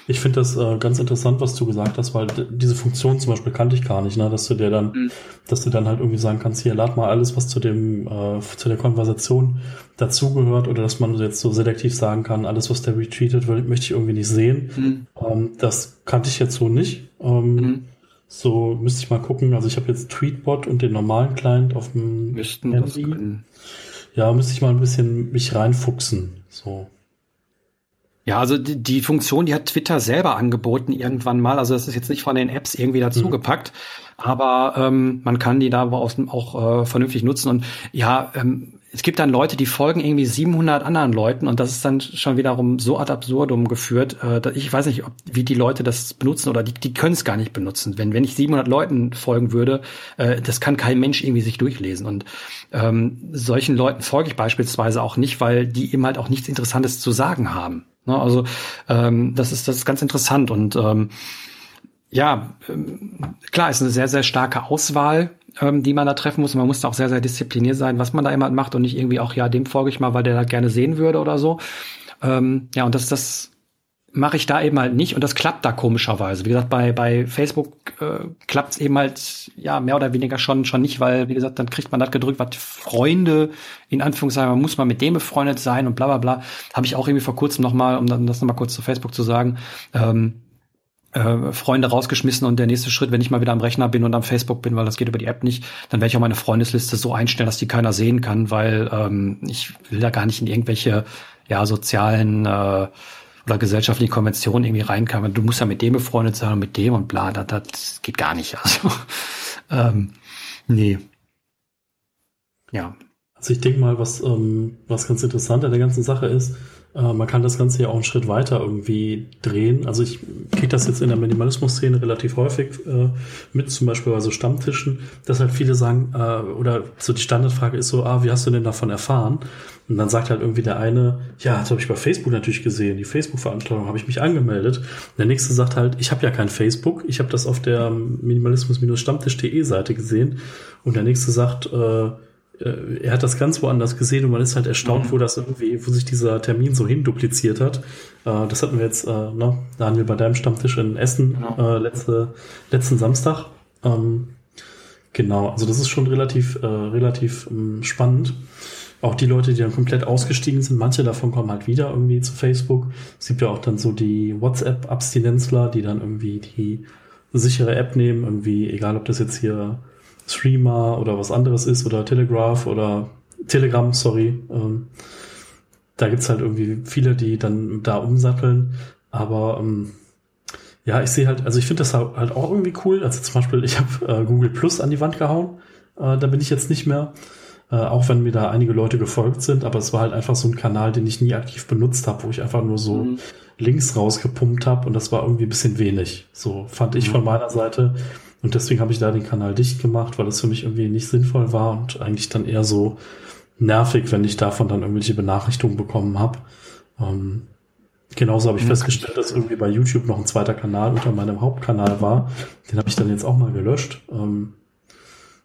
Ich finde das äh, ganz interessant, was du gesagt hast, weil diese Funktion zum Beispiel kannte ich gar nicht, ne? dass du dir dann, mhm. dass du dann halt irgendwie sagen kannst, hier lad mal alles, was zu dem, äh, zu der Konversation dazugehört, oder dass man jetzt so selektiv sagen kann, alles, was der retweetet, will, möchte ich irgendwie nicht sehen. Mhm. Ähm, das kannte ich jetzt so nicht. Ähm, mhm. So müsste ich mal gucken. Also ich habe jetzt Tweetbot und den normalen Client auf dem Müssten Handy. Ja, müsste ich mal ein bisschen mich reinfuchsen. So. Ja, also die, die, Funktion, die hat Twitter selber angeboten irgendwann mal. Also das ist jetzt nicht von den Apps irgendwie dazugepackt, mhm. aber ähm, man kann die da auch, auch äh, vernünftig nutzen. Und ja, ähm, es gibt dann Leute, die folgen irgendwie 700 anderen Leuten und das ist dann schon wiederum so ad absurdum geführt. Äh, ich weiß nicht, ob, wie die Leute das benutzen oder die, die können es gar nicht benutzen. Wenn, wenn ich 700 Leuten folgen würde, äh, das kann kein Mensch irgendwie sich durchlesen. Und ähm, solchen Leuten folge ich beispielsweise auch nicht, weil die eben halt auch nichts Interessantes zu sagen haben. Ne? Also ähm, das ist das ist ganz interessant und ähm, ja, ähm, klar, ist eine sehr, sehr starke Auswahl, ähm, die man da treffen muss. Man muss da auch sehr, sehr diszipliniert sein, was man da immer macht und nicht irgendwie auch, ja, dem folge ich mal, weil der da gerne sehen würde oder so. Ähm, ja, und das, das mache ich da eben halt nicht und das klappt da komischerweise. Wie gesagt, bei, bei Facebook äh, klappt es eben halt ja mehr oder weniger schon schon nicht, weil wie gesagt, dann kriegt man das gedrückt, was Freunde in Anführungszeichen, man muss mal mit dem befreundet sein und bla bla bla. Habe ich auch irgendwie vor kurzem noch mal, um das noch mal kurz zu Facebook zu sagen, ähm, äh, Freunde rausgeschmissen und der nächste Schritt, wenn ich mal wieder am Rechner bin und am Facebook bin, weil das geht über die App nicht, dann werde ich auch meine Freundesliste so einstellen, dass die keiner sehen kann, weil ähm, ich will da gar nicht in irgendwelche ja sozialen äh, oder gesellschaftliche Konventionen irgendwie reinkam. Du musst ja mit dem befreundet sein und mit dem und bla, das, das geht gar nicht. Also, ähm, nee. Ja. Also ich denke mal, was, ähm, was ganz interessant an der ganzen Sache ist, Äh, man kann das Ganze ja auch einen Schritt weiter irgendwie drehen. Also ich kriege das jetzt in der Minimalismus-Szene relativ häufig äh, mit, zum Beispiel bei so Stammtischen, dass halt viele sagen, äh, oder so die Standardfrage ist so, ah, wie hast du denn davon erfahren? Und dann sagt halt irgendwie der eine, ja, das habe ich bei Facebook natürlich gesehen, die Facebook-Veranstaltung habe ich mich angemeldet. Und der nächste sagt halt, ich habe ja kein Facebook, ich habe das auf der minimalismus-stammtisch.de Seite gesehen. Und der nächste sagt, äh, äh, er hat das ganz woanders gesehen und man ist halt erstaunt, mhm. wo das irgendwie, wo sich dieser Termin so hin dupliziert hat. Äh, das hatten wir jetzt, äh, ne, Daniel, bei deinem Stammtisch in Essen genau. äh, letzte, letzten Samstag. Ähm, genau, also das ist schon relativ, äh, relativ ähm, spannend. Auch die Leute, die dann komplett ausgestiegen sind, manche davon kommen halt wieder irgendwie zu Facebook. Es gibt ja auch dann so die WhatsApp-Abstinenzler, die dann irgendwie die sichere App nehmen, irgendwie, egal ob das jetzt hier Streamer oder was anderes ist oder Telegraph oder Telegram, sorry. Ähm, da gibt's halt irgendwie viele, die dann da umsatteln. Aber ähm, ja, ich sehe halt, also ich finde das halt, halt auch irgendwie cool. Also zum Beispiel, ich habe äh, Google Plus an die Wand gehauen. Äh, da bin ich jetzt nicht mehr. Äh, auch wenn mir da einige Leute gefolgt sind, aber es war halt einfach so ein Kanal, den ich nie aktiv benutzt habe, wo ich einfach nur so mhm. Links rausgepumpt habe und das war irgendwie ein bisschen wenig. So fand ich mhm. von meiner Seite. Und deswegen habe ich da den Kanal dicht gemacht, weil das für mich irgendwie nicht sinnvoll war und eigentlich dann eher so nervig, wenn ich davon dann irgendwelche Benachrichtigungen bekommen habe. Ähm, genauso habe ich festgestellt, dass irgendwie bei YouTube noch ein zweiter Kanal unter meinem Hauptkanal war. Den habe ich dann jetzt auch mal gelöscht. Ähm,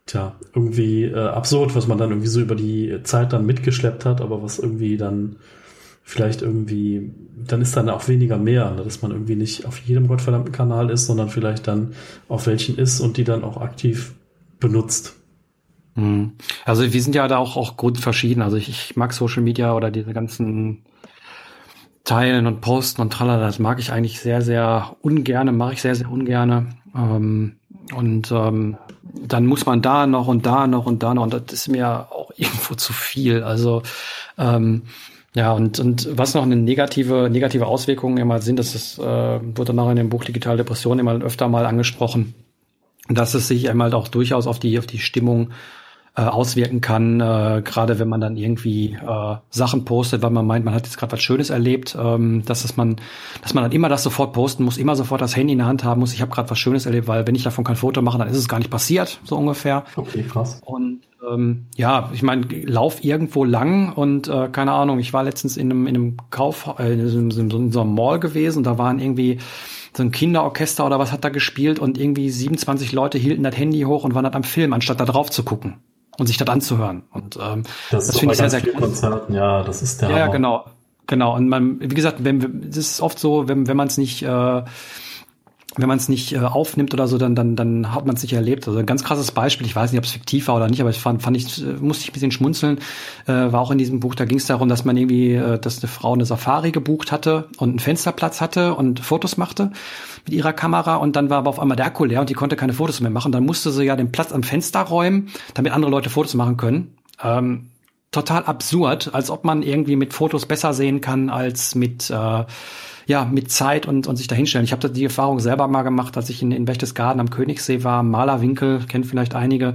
tja, irgendwie äh, absurd, was man dann irgendwie so über die Zeit dann mitgeschleppt hat, aber was irgendwie dann vielleicht irgendwie, dann ist dann auch weniger mehr, ne? dass man irgendwie nicht auf jedem gottverdammten Kanal ist, sondern vielleicht dann auf welchen ist und die dann auch aktiv benutzt. Mhm. Also wir sind ja da auch, auch grundverschieden. Also ich, ich mag Social Media oder diese ganzen Teilen und Posten und tralala, das mag ich eigentlich sehr, sehr ungerne, mache ich sehr, sehr ungerne. Ähm, und ähm, dann muss man da noch und da noch und da noch und das ist mir auch irgendwo zu viel. Also ähm, ja, und, und was noch eine negative, negative Auswirkung immer sind, das ist, äh, wird dann auch in dem Buch Digitale Depression immer öfter mal angesprochen, dass es sich einmal auch durchaus auf die, auf die Stimmung äh, auswirken kann, äh, gerade wenn man dann irgendwie äh, Sachen postet, weil man meint, man hat jetzt gerade was Schönes erlebt, ähm, dass es man, dass man dann immer das sofort posten muss, immer sofort das Handy in der Hand haben muss. Ich habe gerade was Schönes erlebt, weil wenn ich davon kein Foto mache, dann ist es gar nicht passiert, so ungefähr. Okay, krass. Und ähm, ja, ich meine, lauf irgendwo lang und äh, keine Ahnung, ich war letztens in einem, in einem Kauf, äh, in, so, in so einem Mall gewesen und da waren irgendwie so ein Kinderorchester oder was hat da gespielt und irgendwie 27 Leute hielten das Handy hoch und waren dann am Film, anstatt da drauf zu gucken und sich das anzuhören. Und ähm, das, das finde ich sehr, sehr gut. Konzerten, ja, das ist der. Ja, Hammer. genau. Genau. Und man, wie gesagt, wenn, das ist oft so, wenn, wenn man es nicht äh, wenn man es nicht äh, aufnimmt oder so, dann, dann, dann hat man es nicht erlebt. Also ein ganz krasses Beispiel, ich weiß nicht, ob es fiktiv war oder nicht, aber ich fand, fand ich, äh, musste ich ein bisschen schmunzeln, äh, war auch in diesem Buch, da ging es darum, dass man irgendwie, äh, dass eine Frau eine Safari gebucht hatte und einen Fensterplatz hatte und Fotos machte mit ihrer Kamera und dann war aber auf einmal der Akku leer und die konnte keine Fotos mehr machen. Dann musste sie ja den Platz am Fenster räumen, damit andere Leute Fotos machen können. Ähm, total absurd, als ob man irgendwie mit Fotos besser sehen kann als mit äh, ja, mit Zeit und, und sich dahinstellen. Ich habe die Erfahrung selber mal gemacht, als ich in, in Berchtesgaden am Königssee war, Malerwinkel, kennt vielleicht einige.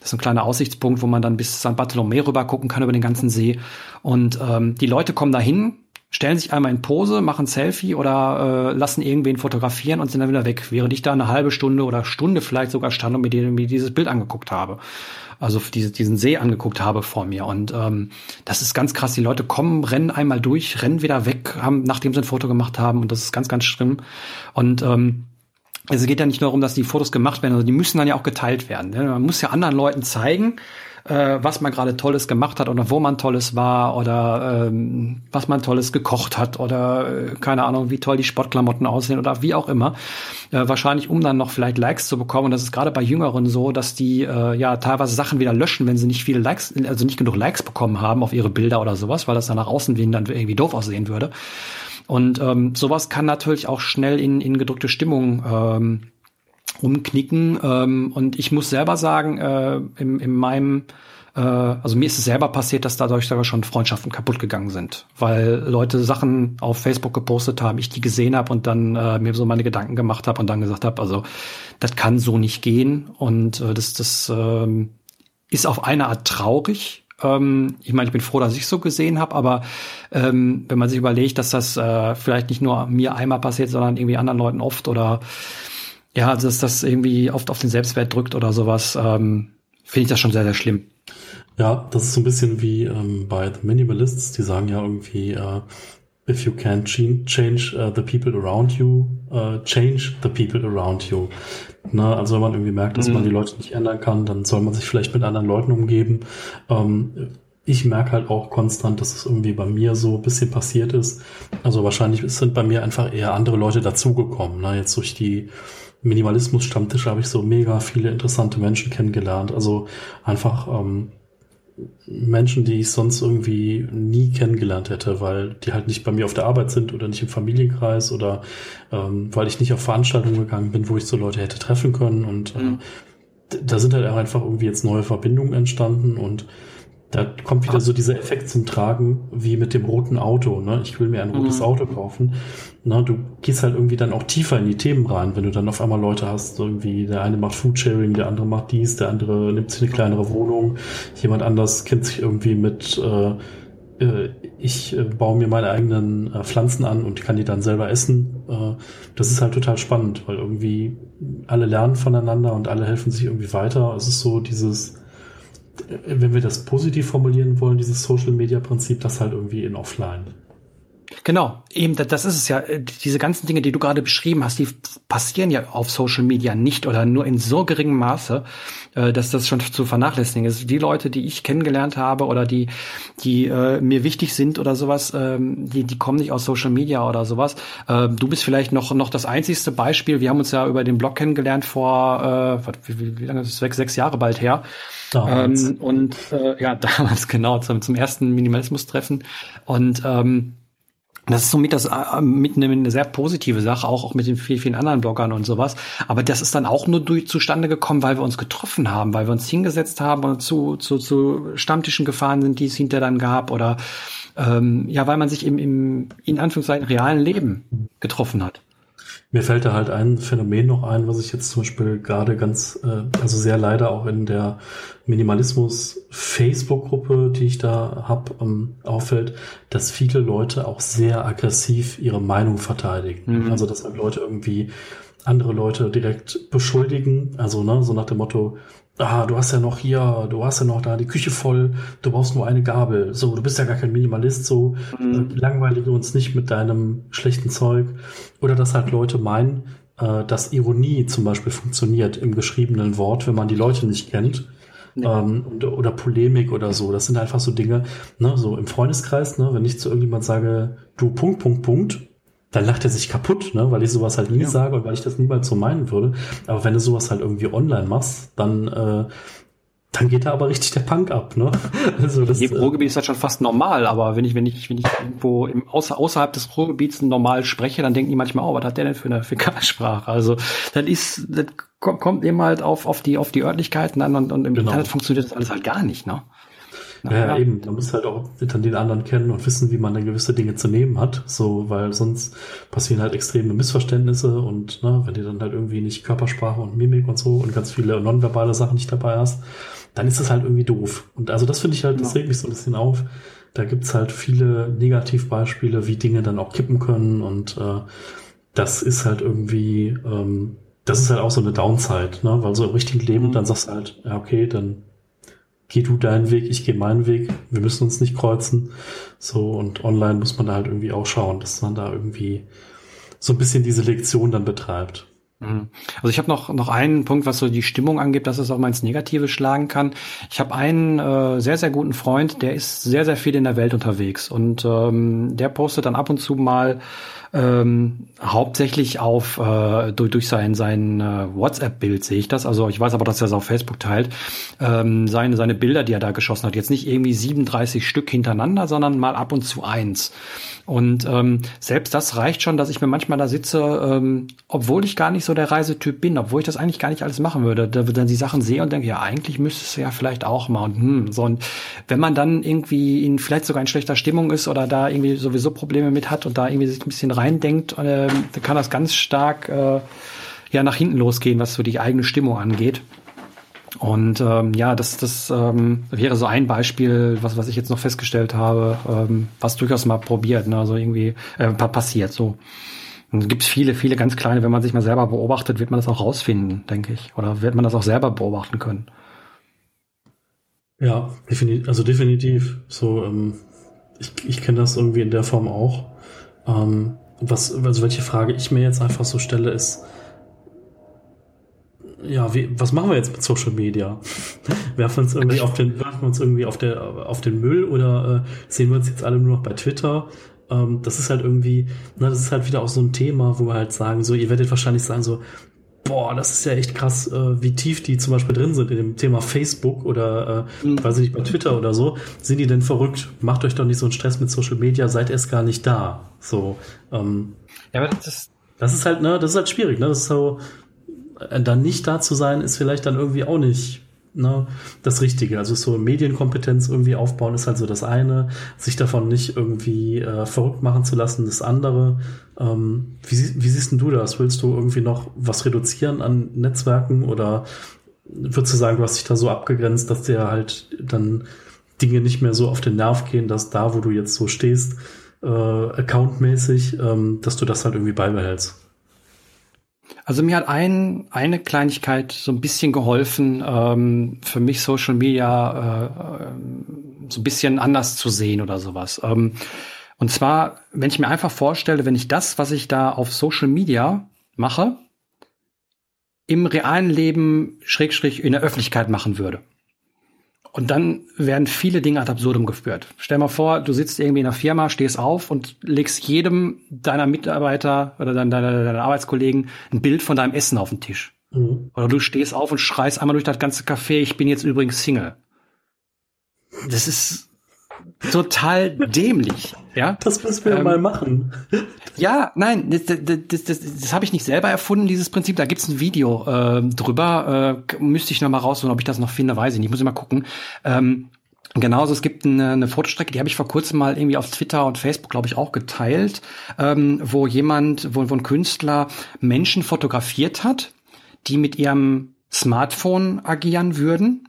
Das ist ein kleiner Aussichtspunkt, wo man dann bis St. Bartholomä rüber gucken kann über den ganzen See. Und ähm, die Leute kommen dahin, stellen sich einmal in Pose, machen Selfie oder äh, lassen irgendwen fotografieren und sind dann wieder weg, während ich da eine halbe Stunde oder Stunde vielleicht sogar stand und mir, mir dieses Bild angeguckt habe also diese, diesen See angeguckt habe vor mir. Und ähm, das ist ganz krass. Die Leute kommen, rennen einmal durch, rennen wieder weg, haben, nachdem sie ein Foto gemacht haben. Und das ist ganz, ganz schlimm. Und ähm, es geht ja nicht nur darum, dass die Fotos gemacht werden, also die müssen dann ja auch geteilt werden. Ne? Man muss ja anderen Leuten zeigen, äh, was man gerade Tolles gemacht hat oder wo man Tolles war oder ähm, was man Tolles gekocht hat oder äh, keine Ahnung, wie toll die Sportklamotten aussehen oder wie auch immer. Äh, wahrscheinlich, um dann noch vielleicht Likes zu bekommen. Und das ist gerade bei Jüngeren so, dass die äh, ja teilweise Sachen wieder löschen, wenn sie nicht viele Likes, also nicht genug Likes bekommen haben auf ihre Bilder oder sowas, weil das dann nach außen dann irgendwie doof aussehen würde. Und ähm, sowas kann natürlich auch schnell in, in gedrückte Stimmung ähm, umknicken. Ähm, und ich muss selber sagen, äh, in, in meinem äh, also mir ist es selber passiert, dass dadurch sogar schon Freundschaften kaputt gegangen sind, weil Leute Sachen auf Facebook gepostet haben, ich die gesehen habe und dann äh, mir so meine Gedanken gemacht habe und dann gesagt habe, also das kann so nicht gehen und äh, das das ähm, ist auf eine Art traurig, Ähm, ich meine, ich bin froh, dass ich so gesehen habe, aber ähm, wenn man sich überlegt, dass das äh, vielleicht nicht nur mir einmal passiert, sondern irgendwie anderen Leuten oft oder ja, also dass das irgendwie oft auf den Selbstwert drückt oder sowas, ähm, finde ich das schon sehr, sehr schlimm. Ja, das ist so ein bisschen wie ähm, bei The Minimalists, die sagen ja irgendwie, äh, if you can't change uh, the people around you, uh, change the people around you. Na, also wenn man irgendwie merkt, dass mhm. man die Leute nicht ändern kann, dann soll man sich vielleicht mit anderen Leuten umgeben. Ähm, ich merke halt auch konstant, dass es irgendwie bei mir so ein bisschen passiert ist. Also wahrscheinlich sind bei mir einfach eher andere Leute dazugekommen. Ne? Jetzt durch die Minimalismus-Stammtische habe ich so mega viele interessante Menschen kennengelernt. Also einfach ähm, Menschen, die ich sonst irgendwie nie kennengelernt hätte, weil die halt nicht bei mir auf der Arbeit sind oder nicht im Familienkreis oder ähm, weil ich nicht auf Veranstaltungen gegangen bin, wo ich so Leute hätte treffen können. Und äh, mhm. da sind halt einfach irgendwie jetzt neue Verbindungen entstanden und da kommt wieder so dieser Effekt zum Tragen, wie mit dem roten Auto. Ne? Ich will mir ein rotes mhm. Auto kaufen. Na, du gehst halt irgendwie dann auch tiefer in die Themen rein, wenn du dann auf einmal Leute hast, irgendwie der eine macht Foodsharing, der andere macht dies, der andere nimmt sich eine kleinere Wohnung, jemand anders kennt sich irgendwie mit äh, äh ich äh, baue mir meine eigenen äh, Pflanzen an und kann die dann selber essen. Äh, das ist halt total spannend, weil irgendwie alle lernen voneinander und alle helfen sich irgendwie weiter. Es ist so dieses wenn wir das positiv formulieren wollen, dieses Social Media Prinzip, das halt irgendwie in Offline. Genau, eben, das ist es ja. Diese ganzen Dinge, die du gerade beschrieben hast, die passieren ja auf Social Media nicht oder nur in so geringem Maße, äh, dass das schon zu vernachlässigen ist. Die Leute, die ich kennengelernt habe oder die, die äh, mir wichtig sind oder sowas, ähm, die, die kommen nicht aus Social Media oder sowas. Äh, du bist vielleicht noch, noch das einzigste Beispiel. Wir haben uns ja über den Blog kennengelernt vor, äh, wie, wie lange ist es weg? Sechs Jahre bald her. Damals. Ähm, und äh, ja, damals genau, zum, zum ersten Minimalismus-Treffen. Und ähm, das ist somit das äh, mit eine, eine sehr positive Sache, auch, auch mit den vielen, vielen anderen Bloggern und sowas. Aber das ist dann auch nur durch, zustande gekommen, weil wir uns getroffen haben, weil wir uns hingesetzt haben und zu, zu, zu Stammtischen gefahren sind, die es hinter dann gab oder ähm, ja, weil man sich im, im in Anführungszeichen realen Leben getroffen hat. Mir fällt da halt ein Phänomen noch ein, was ich jetzt zum Beispiel gerade ganz, äh, also sehr leider auch in der Minimalismus-Facebook-Gruppe, die ich da hab, ähm, auffällt, dass viele Leute auch sehr aggressiv ihre Meinung verteidigen. Mhm. Also dass halt Leute irgendwie andere Leute direkt beschuldigen, also ne, so nach dem Motto, ah, du hast ja noch hier, du hast ja noch da die Küche voll, du brauchst nur eine Gabel. So, du bist ja gar kein Minimalist, so mhm. Langweilige uns nicht mit deinem schlechten Zeug. Oder dass halt Leute meinen, äh, dass Ironie zum Beispiel funktioniert im geschriebenen Wort, wenn man die Leute nicht kennt. Ja. Ähm, oder, oder Polemik oder so. Das sind einfach so Dinge, ne, so im Freundeskreis, ne, wenn ich zu irgendjemand sage, du Punkt, Punkt, Punkt, dann lacht er sich kaputt, ne? weil ich sowas halt nie ja. sage und weil ich das niemals so meinen würde. Aber wenn du sowas halt irgendwie online machst, dann äh, dann geht da aber richtig der Punk ab, ne? Also das, Im Ruhrgebiet ist das schon fast normal, aber wenn ich, wenn ich, wenn ich irgendwo im, außer, außerhalb des Ruhrgebiets normal spreche, dann denken die manchmal, oh, was hat der denn für eine Fäkalsprache? Also, das ist, das kommt eben halt auf, auf die, auf die Örtlichkeiten an und, und im genau. Internet funktioniert das alles halt gar nicht, ne? Ja, ja, eben. Man muss halt auch dann den anderen kennen und wissen, wie man dann gewisse Dinge zu nehmen hat. So, weil sonst passieren halt extreme Missverständnisse und ne, wenn du dann halt irgendwie nicht Körpersprache und Mimik und so und ganz viele nonverbale Sachen nicht dabei hast, dann ist das halt irgendwie doof. Und also das finde ich halt, das regt mich so ein bisschen auf. Da gibt's halt viele Negativbeispiele, wie Dinge dann auch kippen können und äh, das ist halt irgendwie, ähm, das ist halt auch so eine Downside, ne? Weil so im richtigen Leben, mhm. dann sagst du halt, ja, okay, dann geh du deinen Weg, ich gehe meinen Weg, wir müssen uns nicht kreuzen. So, und online muss man da halt irgendwie auch schauen, dass man da irgendwie so ein bisschen diese Lektion dann betreibt. Mhm. Also ich habe noch noch einen Punkt, was so die Stimmung angeht, dass es auch mal ins Negative schlagen kann. Ich habe einen äh, sehr sehr guten Freund, der ist sehr sehr viel in der Welt unterwegs und ähm, der postet dann ab und zu mal ähm, hauptsächlich auf äh, durch, durch sein sein äh, WhatsApp-Bild sehe ich das. Also ich weiß aber, dass er es auf Facebook teilt. Ähm, seine seine Bilder, die er da geschossen hat, jetzt nicht irgendwie 37 Stück hintereinander, sondern mal ab und zu eins. Und ähm, selbst das reicht schon, dass ich mir manchmal da sitze, ähm, obwohl ich gar nicht so der Reisetyp bin, obwohl ich das eigentlich gar nicht alles machen würde, da dann die Sachen sehe und denke, ja, eigentlich müsstest du ja vielleicht auch mal. Und, hm, so, und wenn man dann irgendwie in vielleicht sogar in schlechter Stimmung ist oder da irgendwie sowieso Probleme mit hat und da irgendwie sich ein bisschen reindenkt, äh, dann kann das ganz stark äh, ja nach hinten losgehen, was so die eigene Stimmung angeht. Und ähm, ja, das, das ähm, wäre so ein Beispiel, was, was ich jetzt noch festgestellt habe, ähm, was durchaus mal probiert, ne? also irgendwie äh, passiert. So. Und es gibt viele, viele ganz kleine, wenn man sich mal selber beobachtet, wird man das auch rausfinden, denke ich. Oder wird man das auch selber beobachten können. Ja, definitiv, also definitiv. So, ähm, ich, ich kenne das irgendwie in der Form auch. Ähm, was, also welche Frage ich mir jetzt einfach so stelle, ist, ja, wie, was machen wir jetzt mit Social Media? werfen wir uns irgendwie auf den, werfen wir uns irgendwie auf der, auf den Müll oder äh, sehen wir uns jetzt alle nur noch bei Twitter? Ähm, das ist halt irgendwie, na, das ist halt wieder auch so ein Thema, wo wir halt sagen, so, ihr werdet wahrscheinlich sagen, so, boah, das ist ja echt krass, äh, wie tief die zum Beispiel drin sind in dem Thema Facebook oder, äh, mhm. weiß ich nicht, bei Twitter oder so. Sind die denn verrückt? Macht euch doch nicht so einen Stress mit Social Media, seid erst gar nicht da. So, ähm, ja, aber das, das ist halt, ne, das ist halt schwierig, ne, das ist so, dann nicht da zu sein, ist vielleicht dann irgendwie auch nicht ne, das Richtige. Also so Medienkompetenz irgendwie aufbauen ist halt so das eine, sich davon nicht irgendwie äh, verrückt machen zu lassen, das andere. Ähm, wie, wie siehst denn du das? Willst du irgendwie noch was reduzieren an Netzwerken oder würdest du sagen, du hast dich da so abgegrenzt, dass dir halt dann Dinge nicht mehr so auf den Nerv gehen, dass da, wo du jetzt so stehst, äh, accountmäßig, ähm, dass du das halt irgendwie beibehältst? Also mir hat ein, eine Kleinigkeit so ein bisschen geholfen, ähm, für mich Social Media äh, so ein bisschen anders zu sehen oder sowas. Ähm, und zwar, wenn ich mir einfach vorstelle, wenn ich das, was ich da auf Social Media mache, im realen Leben schrägstrich in der Öffentlichkeit machen würde. Und dann werden viele Dinge ad absurdum geführt. Stell mal vor, du sitzt irgendwie in einer Firma, stehst auf und legst jedem deiner Mitarbeiter oder deiner, deiner, deiner Arbeitskollegen ein Bild von deinem Essen auf den Tisch. Mhm. Oder du stehst auf und schreist einmal durch das ganze Café, ich bin jetzt übrigens Single. Das ist total dämlich. Ja? Das müssen wir ähm, mal machen. Ja, nein, das, das, das, das, das habe ich nicht selber erfunden, dieses Prinzip. Da gibt's ein Video äh, drüber. Äh, müsste ich noch mal rausholen, ob ich das noch finde, weiß ich nicht. Ich muss mal gucken. Ähm, Genauso, es gibt eine, eine Fotostrecke, die habe ich vor kurzem mal irgendwie auf Twitter und Facebook, glaube ich, auch geteilt, ähm, wo jemand, wo, wo ein Künstler Menschen fotografiert hat, die mit ihrem Smartphone agieren würden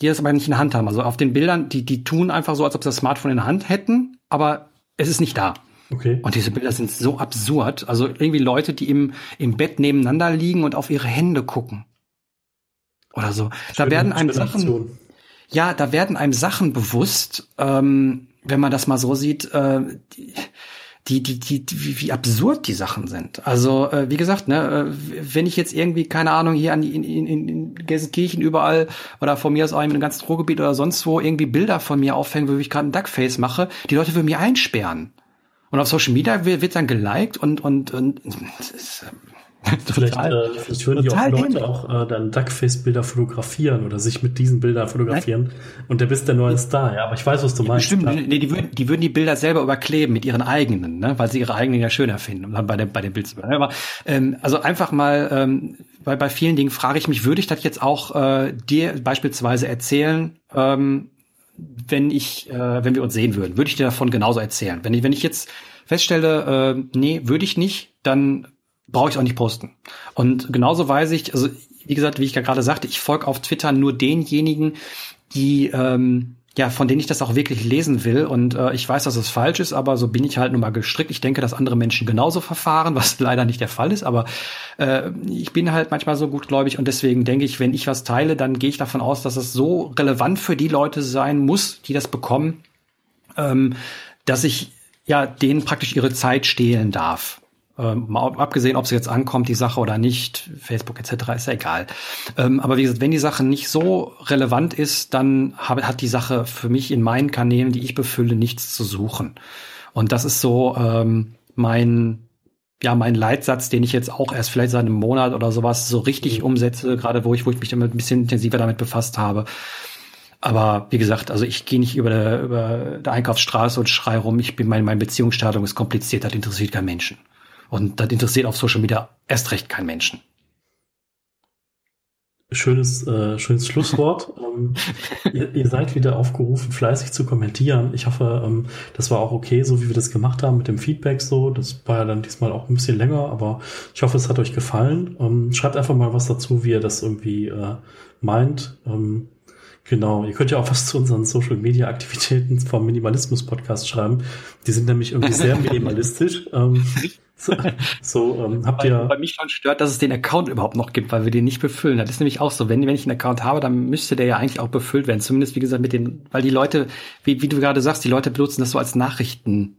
die das aber nicht in der Hand haben. Also auf den Bildern, die, die tun einfach so, als ob sie das Smartphone in der Hand hätten, aber es ist nicht da. Okay. Und diese Bilder sind so absurd. Also irgendwie Leute, die im, im Bett nebeneinander liegen und auf ihre Hände gucken. Oder so. Da werden einem Sachen. Ja, da werden einem Sachen bewusst, ähm, wenn man das mal so sieht, äh, die, die, die, die, wie, wie absurd die Sachen sind. Also, äh, wie gesagt, ne, äh, wenn ich jetzt irgendwie, keine Ahnung, hier an die, in, in, in Gelsenkirchen überall oder von mir aus auch in einem ganzen Ruhrgebiet oder sonst wo irgendwie Bilder von mir aufhängen, wo ich gerade ein Duckface mache, die Leute würden mir einsperren. Und auf Social Media wird, wird dann geliked und, und, und das vielleicht, äh, vielleicht würden die auch Leute auch äh, dann Duckface-Bilder fotografieren oder sich mit diesen Bildern fotografieren Nein. und der bist der neue Star, ja. Aber ich weiß, was du meinst. Stimmt, nee, die würden, die würden die Bilder selber überkleben mit ihren eigenen, ne? weil sie ihre eigenen ja schöner finden, um dann bei dem, bei dem Bild zu bleiben. Aber ähm, also einfach mal, ähm, bei, bei vielen Dingen frage ich mich, würde ich das jetzt auch äh, dir beispielsweise erzählen, ähm, wenn ich, äh, wenn wir uns sehen würden, würde ich dir davon genauso erzählen. Wenn ich, wenn ich jetzt feststelle, äh, nee, würde ich nicht, dann brauche ich auch nicht posten. Und genauso weiß ich, also wie gesagt, wie ich gerade sagte, ich folge auf Twitter nur denjenigen, die ähm, ja, von denen ich das auch wirklich lesen will. Und äh, ich weiß, dass es falsch ist, aber so bin ich halt nun mal gestrickt. Ich denke, dass andere Menschen genauso verfahren, was leider nicht der Fall ist. Aber äh, ich bin halt manchmal so gutgläubig und deswegen denke ich, wenn ich was teile, dann gehe ich davon aus, dass es so relevant für die Leute sein muss, die das bekommen, ähm, dass ich ja denen praktisch ihre Zeit stehlen darf. Ähm, mal abgesehen, ob es jetzt ankommt, die Sache oder nicht, Facebook etc. ist ja egal. Ähm, aber wie gesagt, wenn die Sache nicht so relevant ist, dann hab, hat die Sache für mich in meinen Kanälen, die ich befülle, nichts zu suchen. Und das ist so ähm, mein ja mein Leitsatz, den ich jetzt auch erst vielleicht seit einem Monat oder sowas so richtig mhm. umsetze, gerade wo ich wo ich mich damit ein bisschen intensiver damit befasst habe. Aber wie gesagt, also ich gehe nicht über der, über der Einkaufsstraße und schrei rum, ich bin mein, mein Beziehungsstadium ist kompliziert, das interessiert keinen Menschen. Und das interessiert auf Social Media erst recht keinen Menschen. schönes, äh, schönes Schlusswort. ähm, ihr, ihr, seid wieder aufgerufen, fleißig zu kommentieren. Ich hoffe, ähm, das war auch okay, so wie wir das gemacht haben mit dem Feedback so. Das war ja dann diesmal auch ein bisschen länger, aber ich hoffe, es hat euch gefallen. Ähm, schreibt einfach mal was dazu, wie ihr das irgendwie äh, meint. Ähm, Genau, ihr könnt ja auch was zu unseren Social Media Aktivitäten vom Minimalismus Podcast schreiben. Die sind nämlich irgendwie sehr minimalistisch. ähm, so, so ähm, habt ihr. Bei mich schon stört, dass es den Account überhaupt noch gibt, weil wir den nicht befüllen. Das ist nämlich auch so, wenn, wenn ich einen Account habe, dann müsste der ja eigentlich auch befüllt werden. Zumindest, wie gesagt, mit den, weil die Leute, wie, wie du gerade sagst, die Leute benutzen das so als Nachrichten.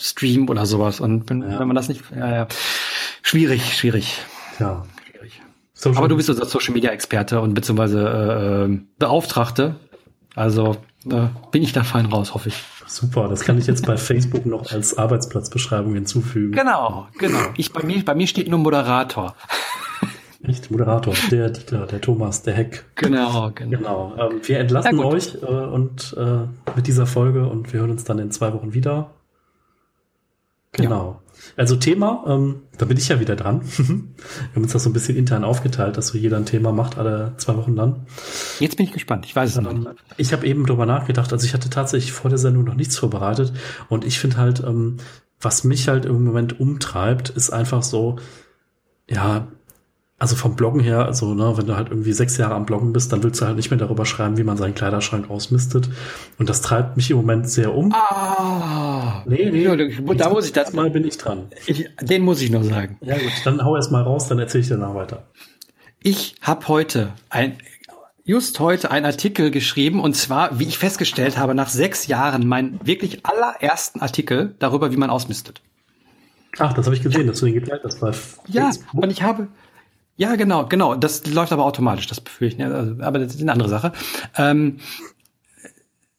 Stream oder sowas. Und wenn, ja. wenn man das nicht, ja, ja. Schwierig, schwierig. Ja. Social Aber du bist unser Social Media Experte und beziehungsweise äh, äh, Beauftragte. Also äh, bin ich da fein raus, hoffe ich. Super, das kann ich jetzt bei Facebook noch als Arbeitsplatzbeschreibung hinzufügen. Genau, genau. Ich, bei, mir, bei mir steht nur Moderator. Nicht Moderator, der Dieter, der Thomas, der Heck. Genau, genau. genau. Ähm, wir entlassen euch äh, und äh, mit dieser Folge und wir hören uns dann in zwei Wochen wieder. Genau. Also Thema, ähm, da bin ich ja wieder dran. wir haben uns das so ein bisschen intern aufgeteilt, dass so jeder ein Thema macht, alle zwei Wochen dann. Jetzt bin ich gespannt, ich weiß es ähm, noch nicht. Ich habe eben drüber nachgedacht, also ich hatte tatsächlich vor der Sendung noch nichts vorbereitet und ich finde halt, ähm, was mich halt im Moment umtreibt, ist einfach so, ja, also vom Bloggen her, also ne, wenn du halt irgendwie sechs Jahre am Bloggen bist, dann willst du halt nicht mehr darüber schreiben, wie man seinen Kleiderschrank ausmistet. Und das treibt mich im Moment sehr um. Ah, nee, nee, da muss ich das mal bin ich dran. Ich, den muss ich noch sagen. Ja gut, dann hau erst mal raus, dann erzähle ich danach weiter. Ich habe heute ein just heute einen Artikel geschrieben und zwar, wie ich festgestellt habe, nach sechs Jahren meinen wirklich allerersten Artikel darüber, wie man ausmistet. Ach, das habe ich gesehen, dass du den geteilt hast bei Ja, und ich habe ja, genau, genau. Das läuft aber automatisch, das befürchte ich. Also, aber das ist eine andere Sache. Ähm,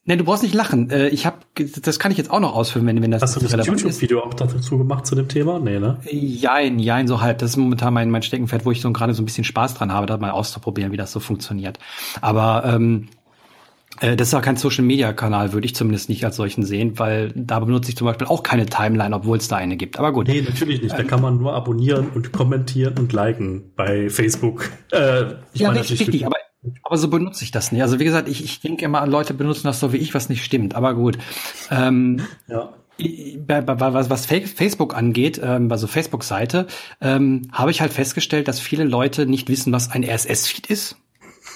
Ne, du brauchst nicht lachen. Äh, ich habe, das kann ich jetzt auch noch ausfüllen, wenn, wenn das Hast du das YouTube-Video auch dazu gemacht zu dem Thema? Nee, ne? Jein, jein, so halb. Das ist momentan mein, mein Steckenpferd, wo ich so gerade so ein bisschen Spaß dran habe, da mal auszuprobieren, wie das so funktioniert. Aber ähm, äh, das ist auch kein Social Media Kanal, würde ich zumindest nicht als solchen sehen, weil da benutze ich zum Beispiel auch keine Timeline, obwohl es da eine gibt. Aber gut. Nee, natürlich nicht. Da kann man nur abonnieren und kommentieren und liken bei Facebook. Äh, ich ja, meine, richtig, richtig. Aber, aber so benutze ich das nicht. Also wie gesagt, ich, ich denke immer, Leute benutzen das so wie ich, was nicht stimmt. Aber gut. Ähm, ja. Was, was Facebook angeht, ähm, also Facebook-Seite, ähm, habe ich halt festgestellt, dass viele Leute nicht wissen, was ein RSS-Feed ist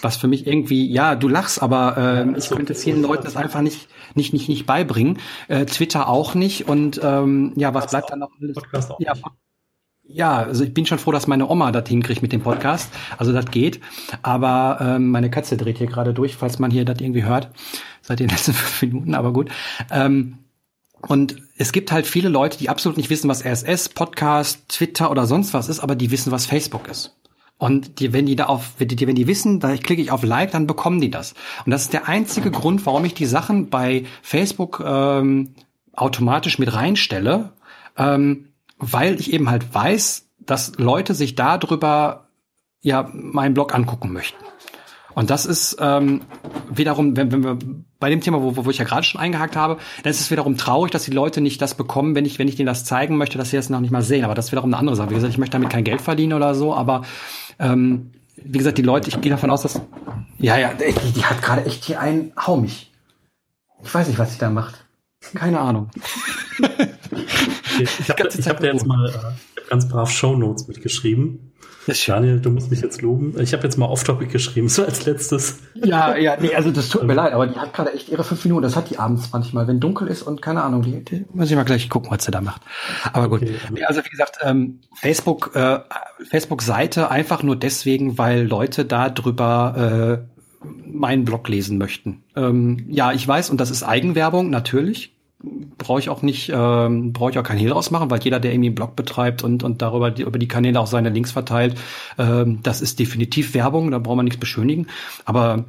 was für mich irgendwie, ja, du lachst, aber äh, ich könnte vielen Leuten das einfach nicht, nicht, nicht, nicht beibringen. Äh, Twitter auch nicht. Und ähm, ja, was bleibt dann noch? Ja, ja, also ich bin schon froh, dass meine Oma das hinkriegt mit dem Podcast. Also das geht. Aber ähm, meine Katze dreht hier gerade durch, falls man hier das irgendwie hört, seit den letzten fünf Minuten, aber gut. Ähm, und es gibt halt viele Leute, die absolut nicht wissen, was RSS, Podcast, Twitter oder sonst was ist, aber die wissen, was Facebook ist. Und die, wenn die da auf, wenn die, wenn die wissen, da klicke ich auf Like, dann bekommen die das. Und das ist der einzige Grund, warum ich die Sachen bei Facebook ähm, automatisch mit reinstelle, ähm, weil ich eben halt weiß, dass Leute sich darüber ja meinen Blog angucken möchten. Und das ist ähm, wiederum, wenn, wenn wir bei dem Thema, wo, wo ich ja gerade schon eingehakt habe, dann ist es wiederum traurig, dass die Leute nicht das bekommen, wenn ich, wenn ich denen das zeigen möchte, dass sie das noch nicht mal sehen. Aber das ist wiederum eine andere Sache. Wie gesagt, ich möchte damit kein Geld verdienen oder so, aber ähm, wie gesagt, die Leute, ich gehe davon aus, dass. Ja, ja, die, die hat gerade echt hier einen. Hau mich. Ich weiß nicht, was sie da macht. Keine Ahnung. ich habe hab dir jetzt mal äh, ganz brav Shownotes mitgeschrieben. Daniel, du musst mich jetzt loben. Ich habe jetzt mal Off-Topic geschrieben, so als letztes. Ja, ja, nee, also das tut mir leid, aber die hat gerade echt ihre fünf Minuten. Das hat die abends manchmal, wenn dunkel ist und keine Ahnung, die, die muss ich mal gleich gucken, was sie da macht. Aber gut. Okay. Nee, also wie gesagt, ähm, Facebook, äh, Facebook-Seite einfach nur deswegen, weil Leute da drüber äh, meinen Blog lesen möchten. Ähm, ja, ich weiß, und das ist Eigenwerbung, natürlich brauche ich auch nicht, ähm, brauche ich auch keinen Hehl draus machen, weil jeder, der irgendwie einen Blog betreibt und, und darüber die, über die Kanäle auch seine Links verteilt, ähm, das ist definitiv Werbung, da braucht man nichts beschönigen. Aber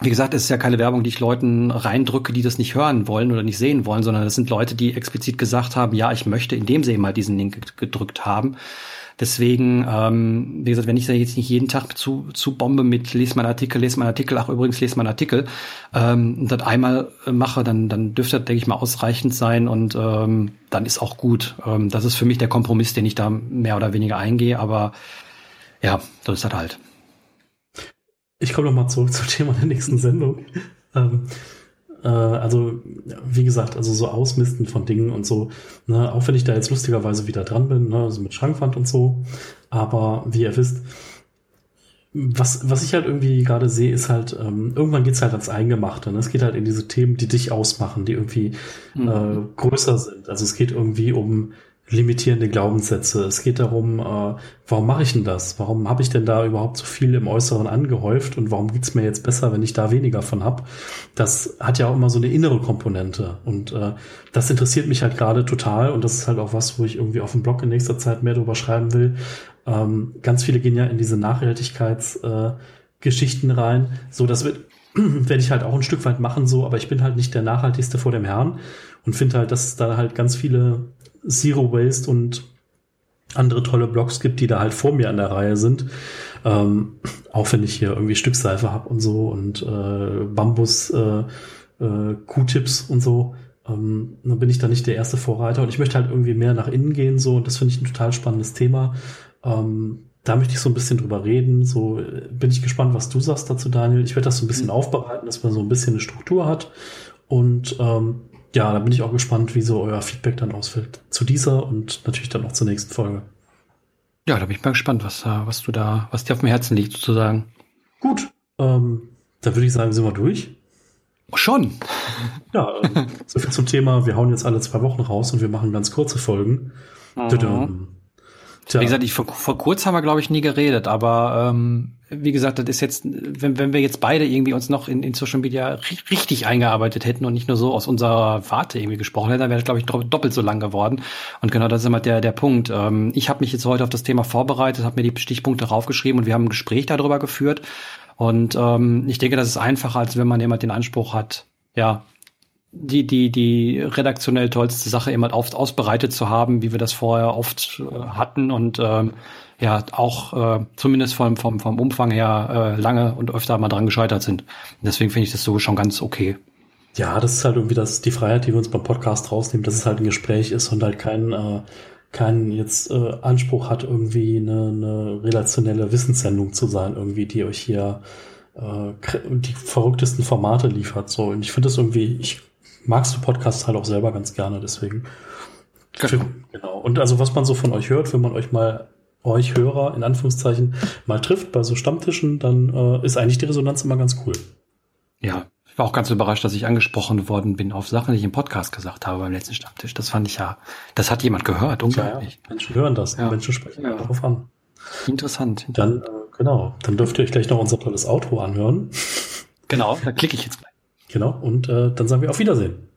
wie gesagt, es ist ja keine Werbung, die ich Leuten reindrücke, die das nicht hören wollen oder nicht sehen wollen, sondern das sind Leute, die explizit gesagt haben, ja, ich möchte, indem sie mal diesen Link gedrückt haben. Deswegen, ähm, wie gesagt, wenn ich da jetzt nicht jeden Tag zu, zu Bombe mit lese mein Artikel, lese mein Artikel, ach übrigens lese mein Artikel, ähm, das einmal äh, mache, dann, dann dürfte das, denke ich mal, ausreichend sein und ähm, dann ist auch gut. Ähm, das ist für mich der Kompromiss, den ich da mehr oder weniger eingehe, aber ja, so ist das halt. ich komme nochmal zurück zum Thema der nächsten Sendung. ähm, äh, also, wie gesagt, also so Ausmisten von Dingen und so, ne, auch wenn ich da jetzt lustigerweise wieder dran bin, ne, also mit Schrankwand und so. Aber wie ihr wisst, was, was ich halt irgendwie gerade sehe, ist halt, ähm, irgendwann geht's halt ans Eingemachte. Ne? Es geht halt in diese Themen, die dich ausmachen, die irgendwie mhm. äh, größer sind. Also es geht irgendwie um limitierende Glaubenssätze. Es geht darum, äh, warum mache ich denn das? Warum habe ich denn da überhaupt so viel im Äußeren angehäuft und warum geht's mir jetzt besser, wenn ich da weniger von hab? Das hat ja auch immer so eine innere Komponente und äh, das interessiert mich halt gerade total und das ist halt auch was, wo ich irgendwie auf dem Blog in nächster Zeit mehr drüber schreiben will. Ähm, ganz viele gehen ja in diese Nachhaltigkeitsgeschichten äh, rein. So, das wird werde ich halt auch ein Stück weit machen, so, aber ich bin halt nicht der nachhaltigste vor dem Herrn und finde halt, dass es da halt ganz viele Zero Waste und andere tolle Blogs gibt, die da halt vor mir an der Reihe sind. Ähm, auch wenn ich hier irgendwie Stückseife habe und so und äh, Bambus äh, äh, Q-Tips und so, ähm, dann bin ich da nicht der erste Vorreiter und ich möchte halt irgendwie mehr nach innen gehen so und das finde ich ein total spannendes Thema. Ähm, da möchte ich so ein bisschen drüber reden. So äh, bin ich gespannt, was du sagst dazu, Daniel. Ich werde das so ein bisschen mhm. aufbereiten, dass man so ein bisschen eine Struktur hat und ähm, ja, da bin ich auch gespannt, wie so euer Feedback dann ausfällt zu dieser und natürlich dann auch zur nächsten Folge. Ja, da bin ich mal gespannt, was, äh, was du da, was dir auf dem Herzen liegt, sozusagen. Gut, ähm, da würde ich sagen, sind wir durch. Schon. Ja, ähm, so viel zum Thema. Wir hauen jetzt alle zwei Wochen raus und wir machen ganz kurze Folgen. Mhm. Tja. Wie gesagt, ich, vor, vor kurz haben wir, glaube ich, nie geredet, aber ähm, wie gesagt, das ist jetzt, wenn, wenn wir jetzt beide irgendwie uns noch in, in Social Media richtig eingearbeitet hätten und nicht nur so aus unserer Warte irgendwie gesprochen hätten, dann wäre das, glaube ich, doppelt so lang geworden. Und genau das ist immer der, der Punkt. Ähm, ich habe mich jetzt heute auf das Thema vorbereitet, habe mir die Stichpunkte raufgeschrieben und wir haben ein Gespräch darüber geführt. Und ähm, ich denke, das ist einfacher, als wenn man jemand den Anspruch hat, ja, die, die, die redaktionell tollste Sache immer oft ausbereitet zu haben, wie wir das vorher oft äh, hatten und ähm, ja auch äh, zumindest vom, vom, vom Umfang her äh, lange und öfter mal dran gescheitert sind. Deswegen finde ich das so schon ganz okay. Ja, das ist halt irgendwie das, die Freiheit, die wir uns beim Podcast rausnehmen, dass es halt ein Gespräch ist und halt kein, äh, kein jetzt äh, Anspruch hat, irgendwie eine, eine relationelle Wissenssendung zu sein, irgendwie, die euch hier äh, die verrücktesten Formate liefert. So, und ich finde das irgendwie, ich magst du Podcasts halt auch selber ganz gerne, deswegen. Genau. genau. Und also was man so von euch hört, wenn man euch mal euch Hörer in Anführungszeichen mal trifft bei so Stammtischen, dann äh, ist eigentlich die Resonanz immer ganz cool. Ja, ich war auch ganz überrascht, dass ich angesprochen worden bin auf Sachen, die ich im Podcast gesagt habe beim letzten Stammtisch. Das fand ich ja, das hat jemand gehört, unglaublich. Ja, Menschen hören das, ja. Menschen sprechen ja. darauf an. Interessant. Dann, äh, genau, dann dürft ihr euch gleich noch unser tolles Outro anhören. Genau, da klicke ich jetzt gleich. Genau, und äh, dann sagen wir auf Wiedersehen.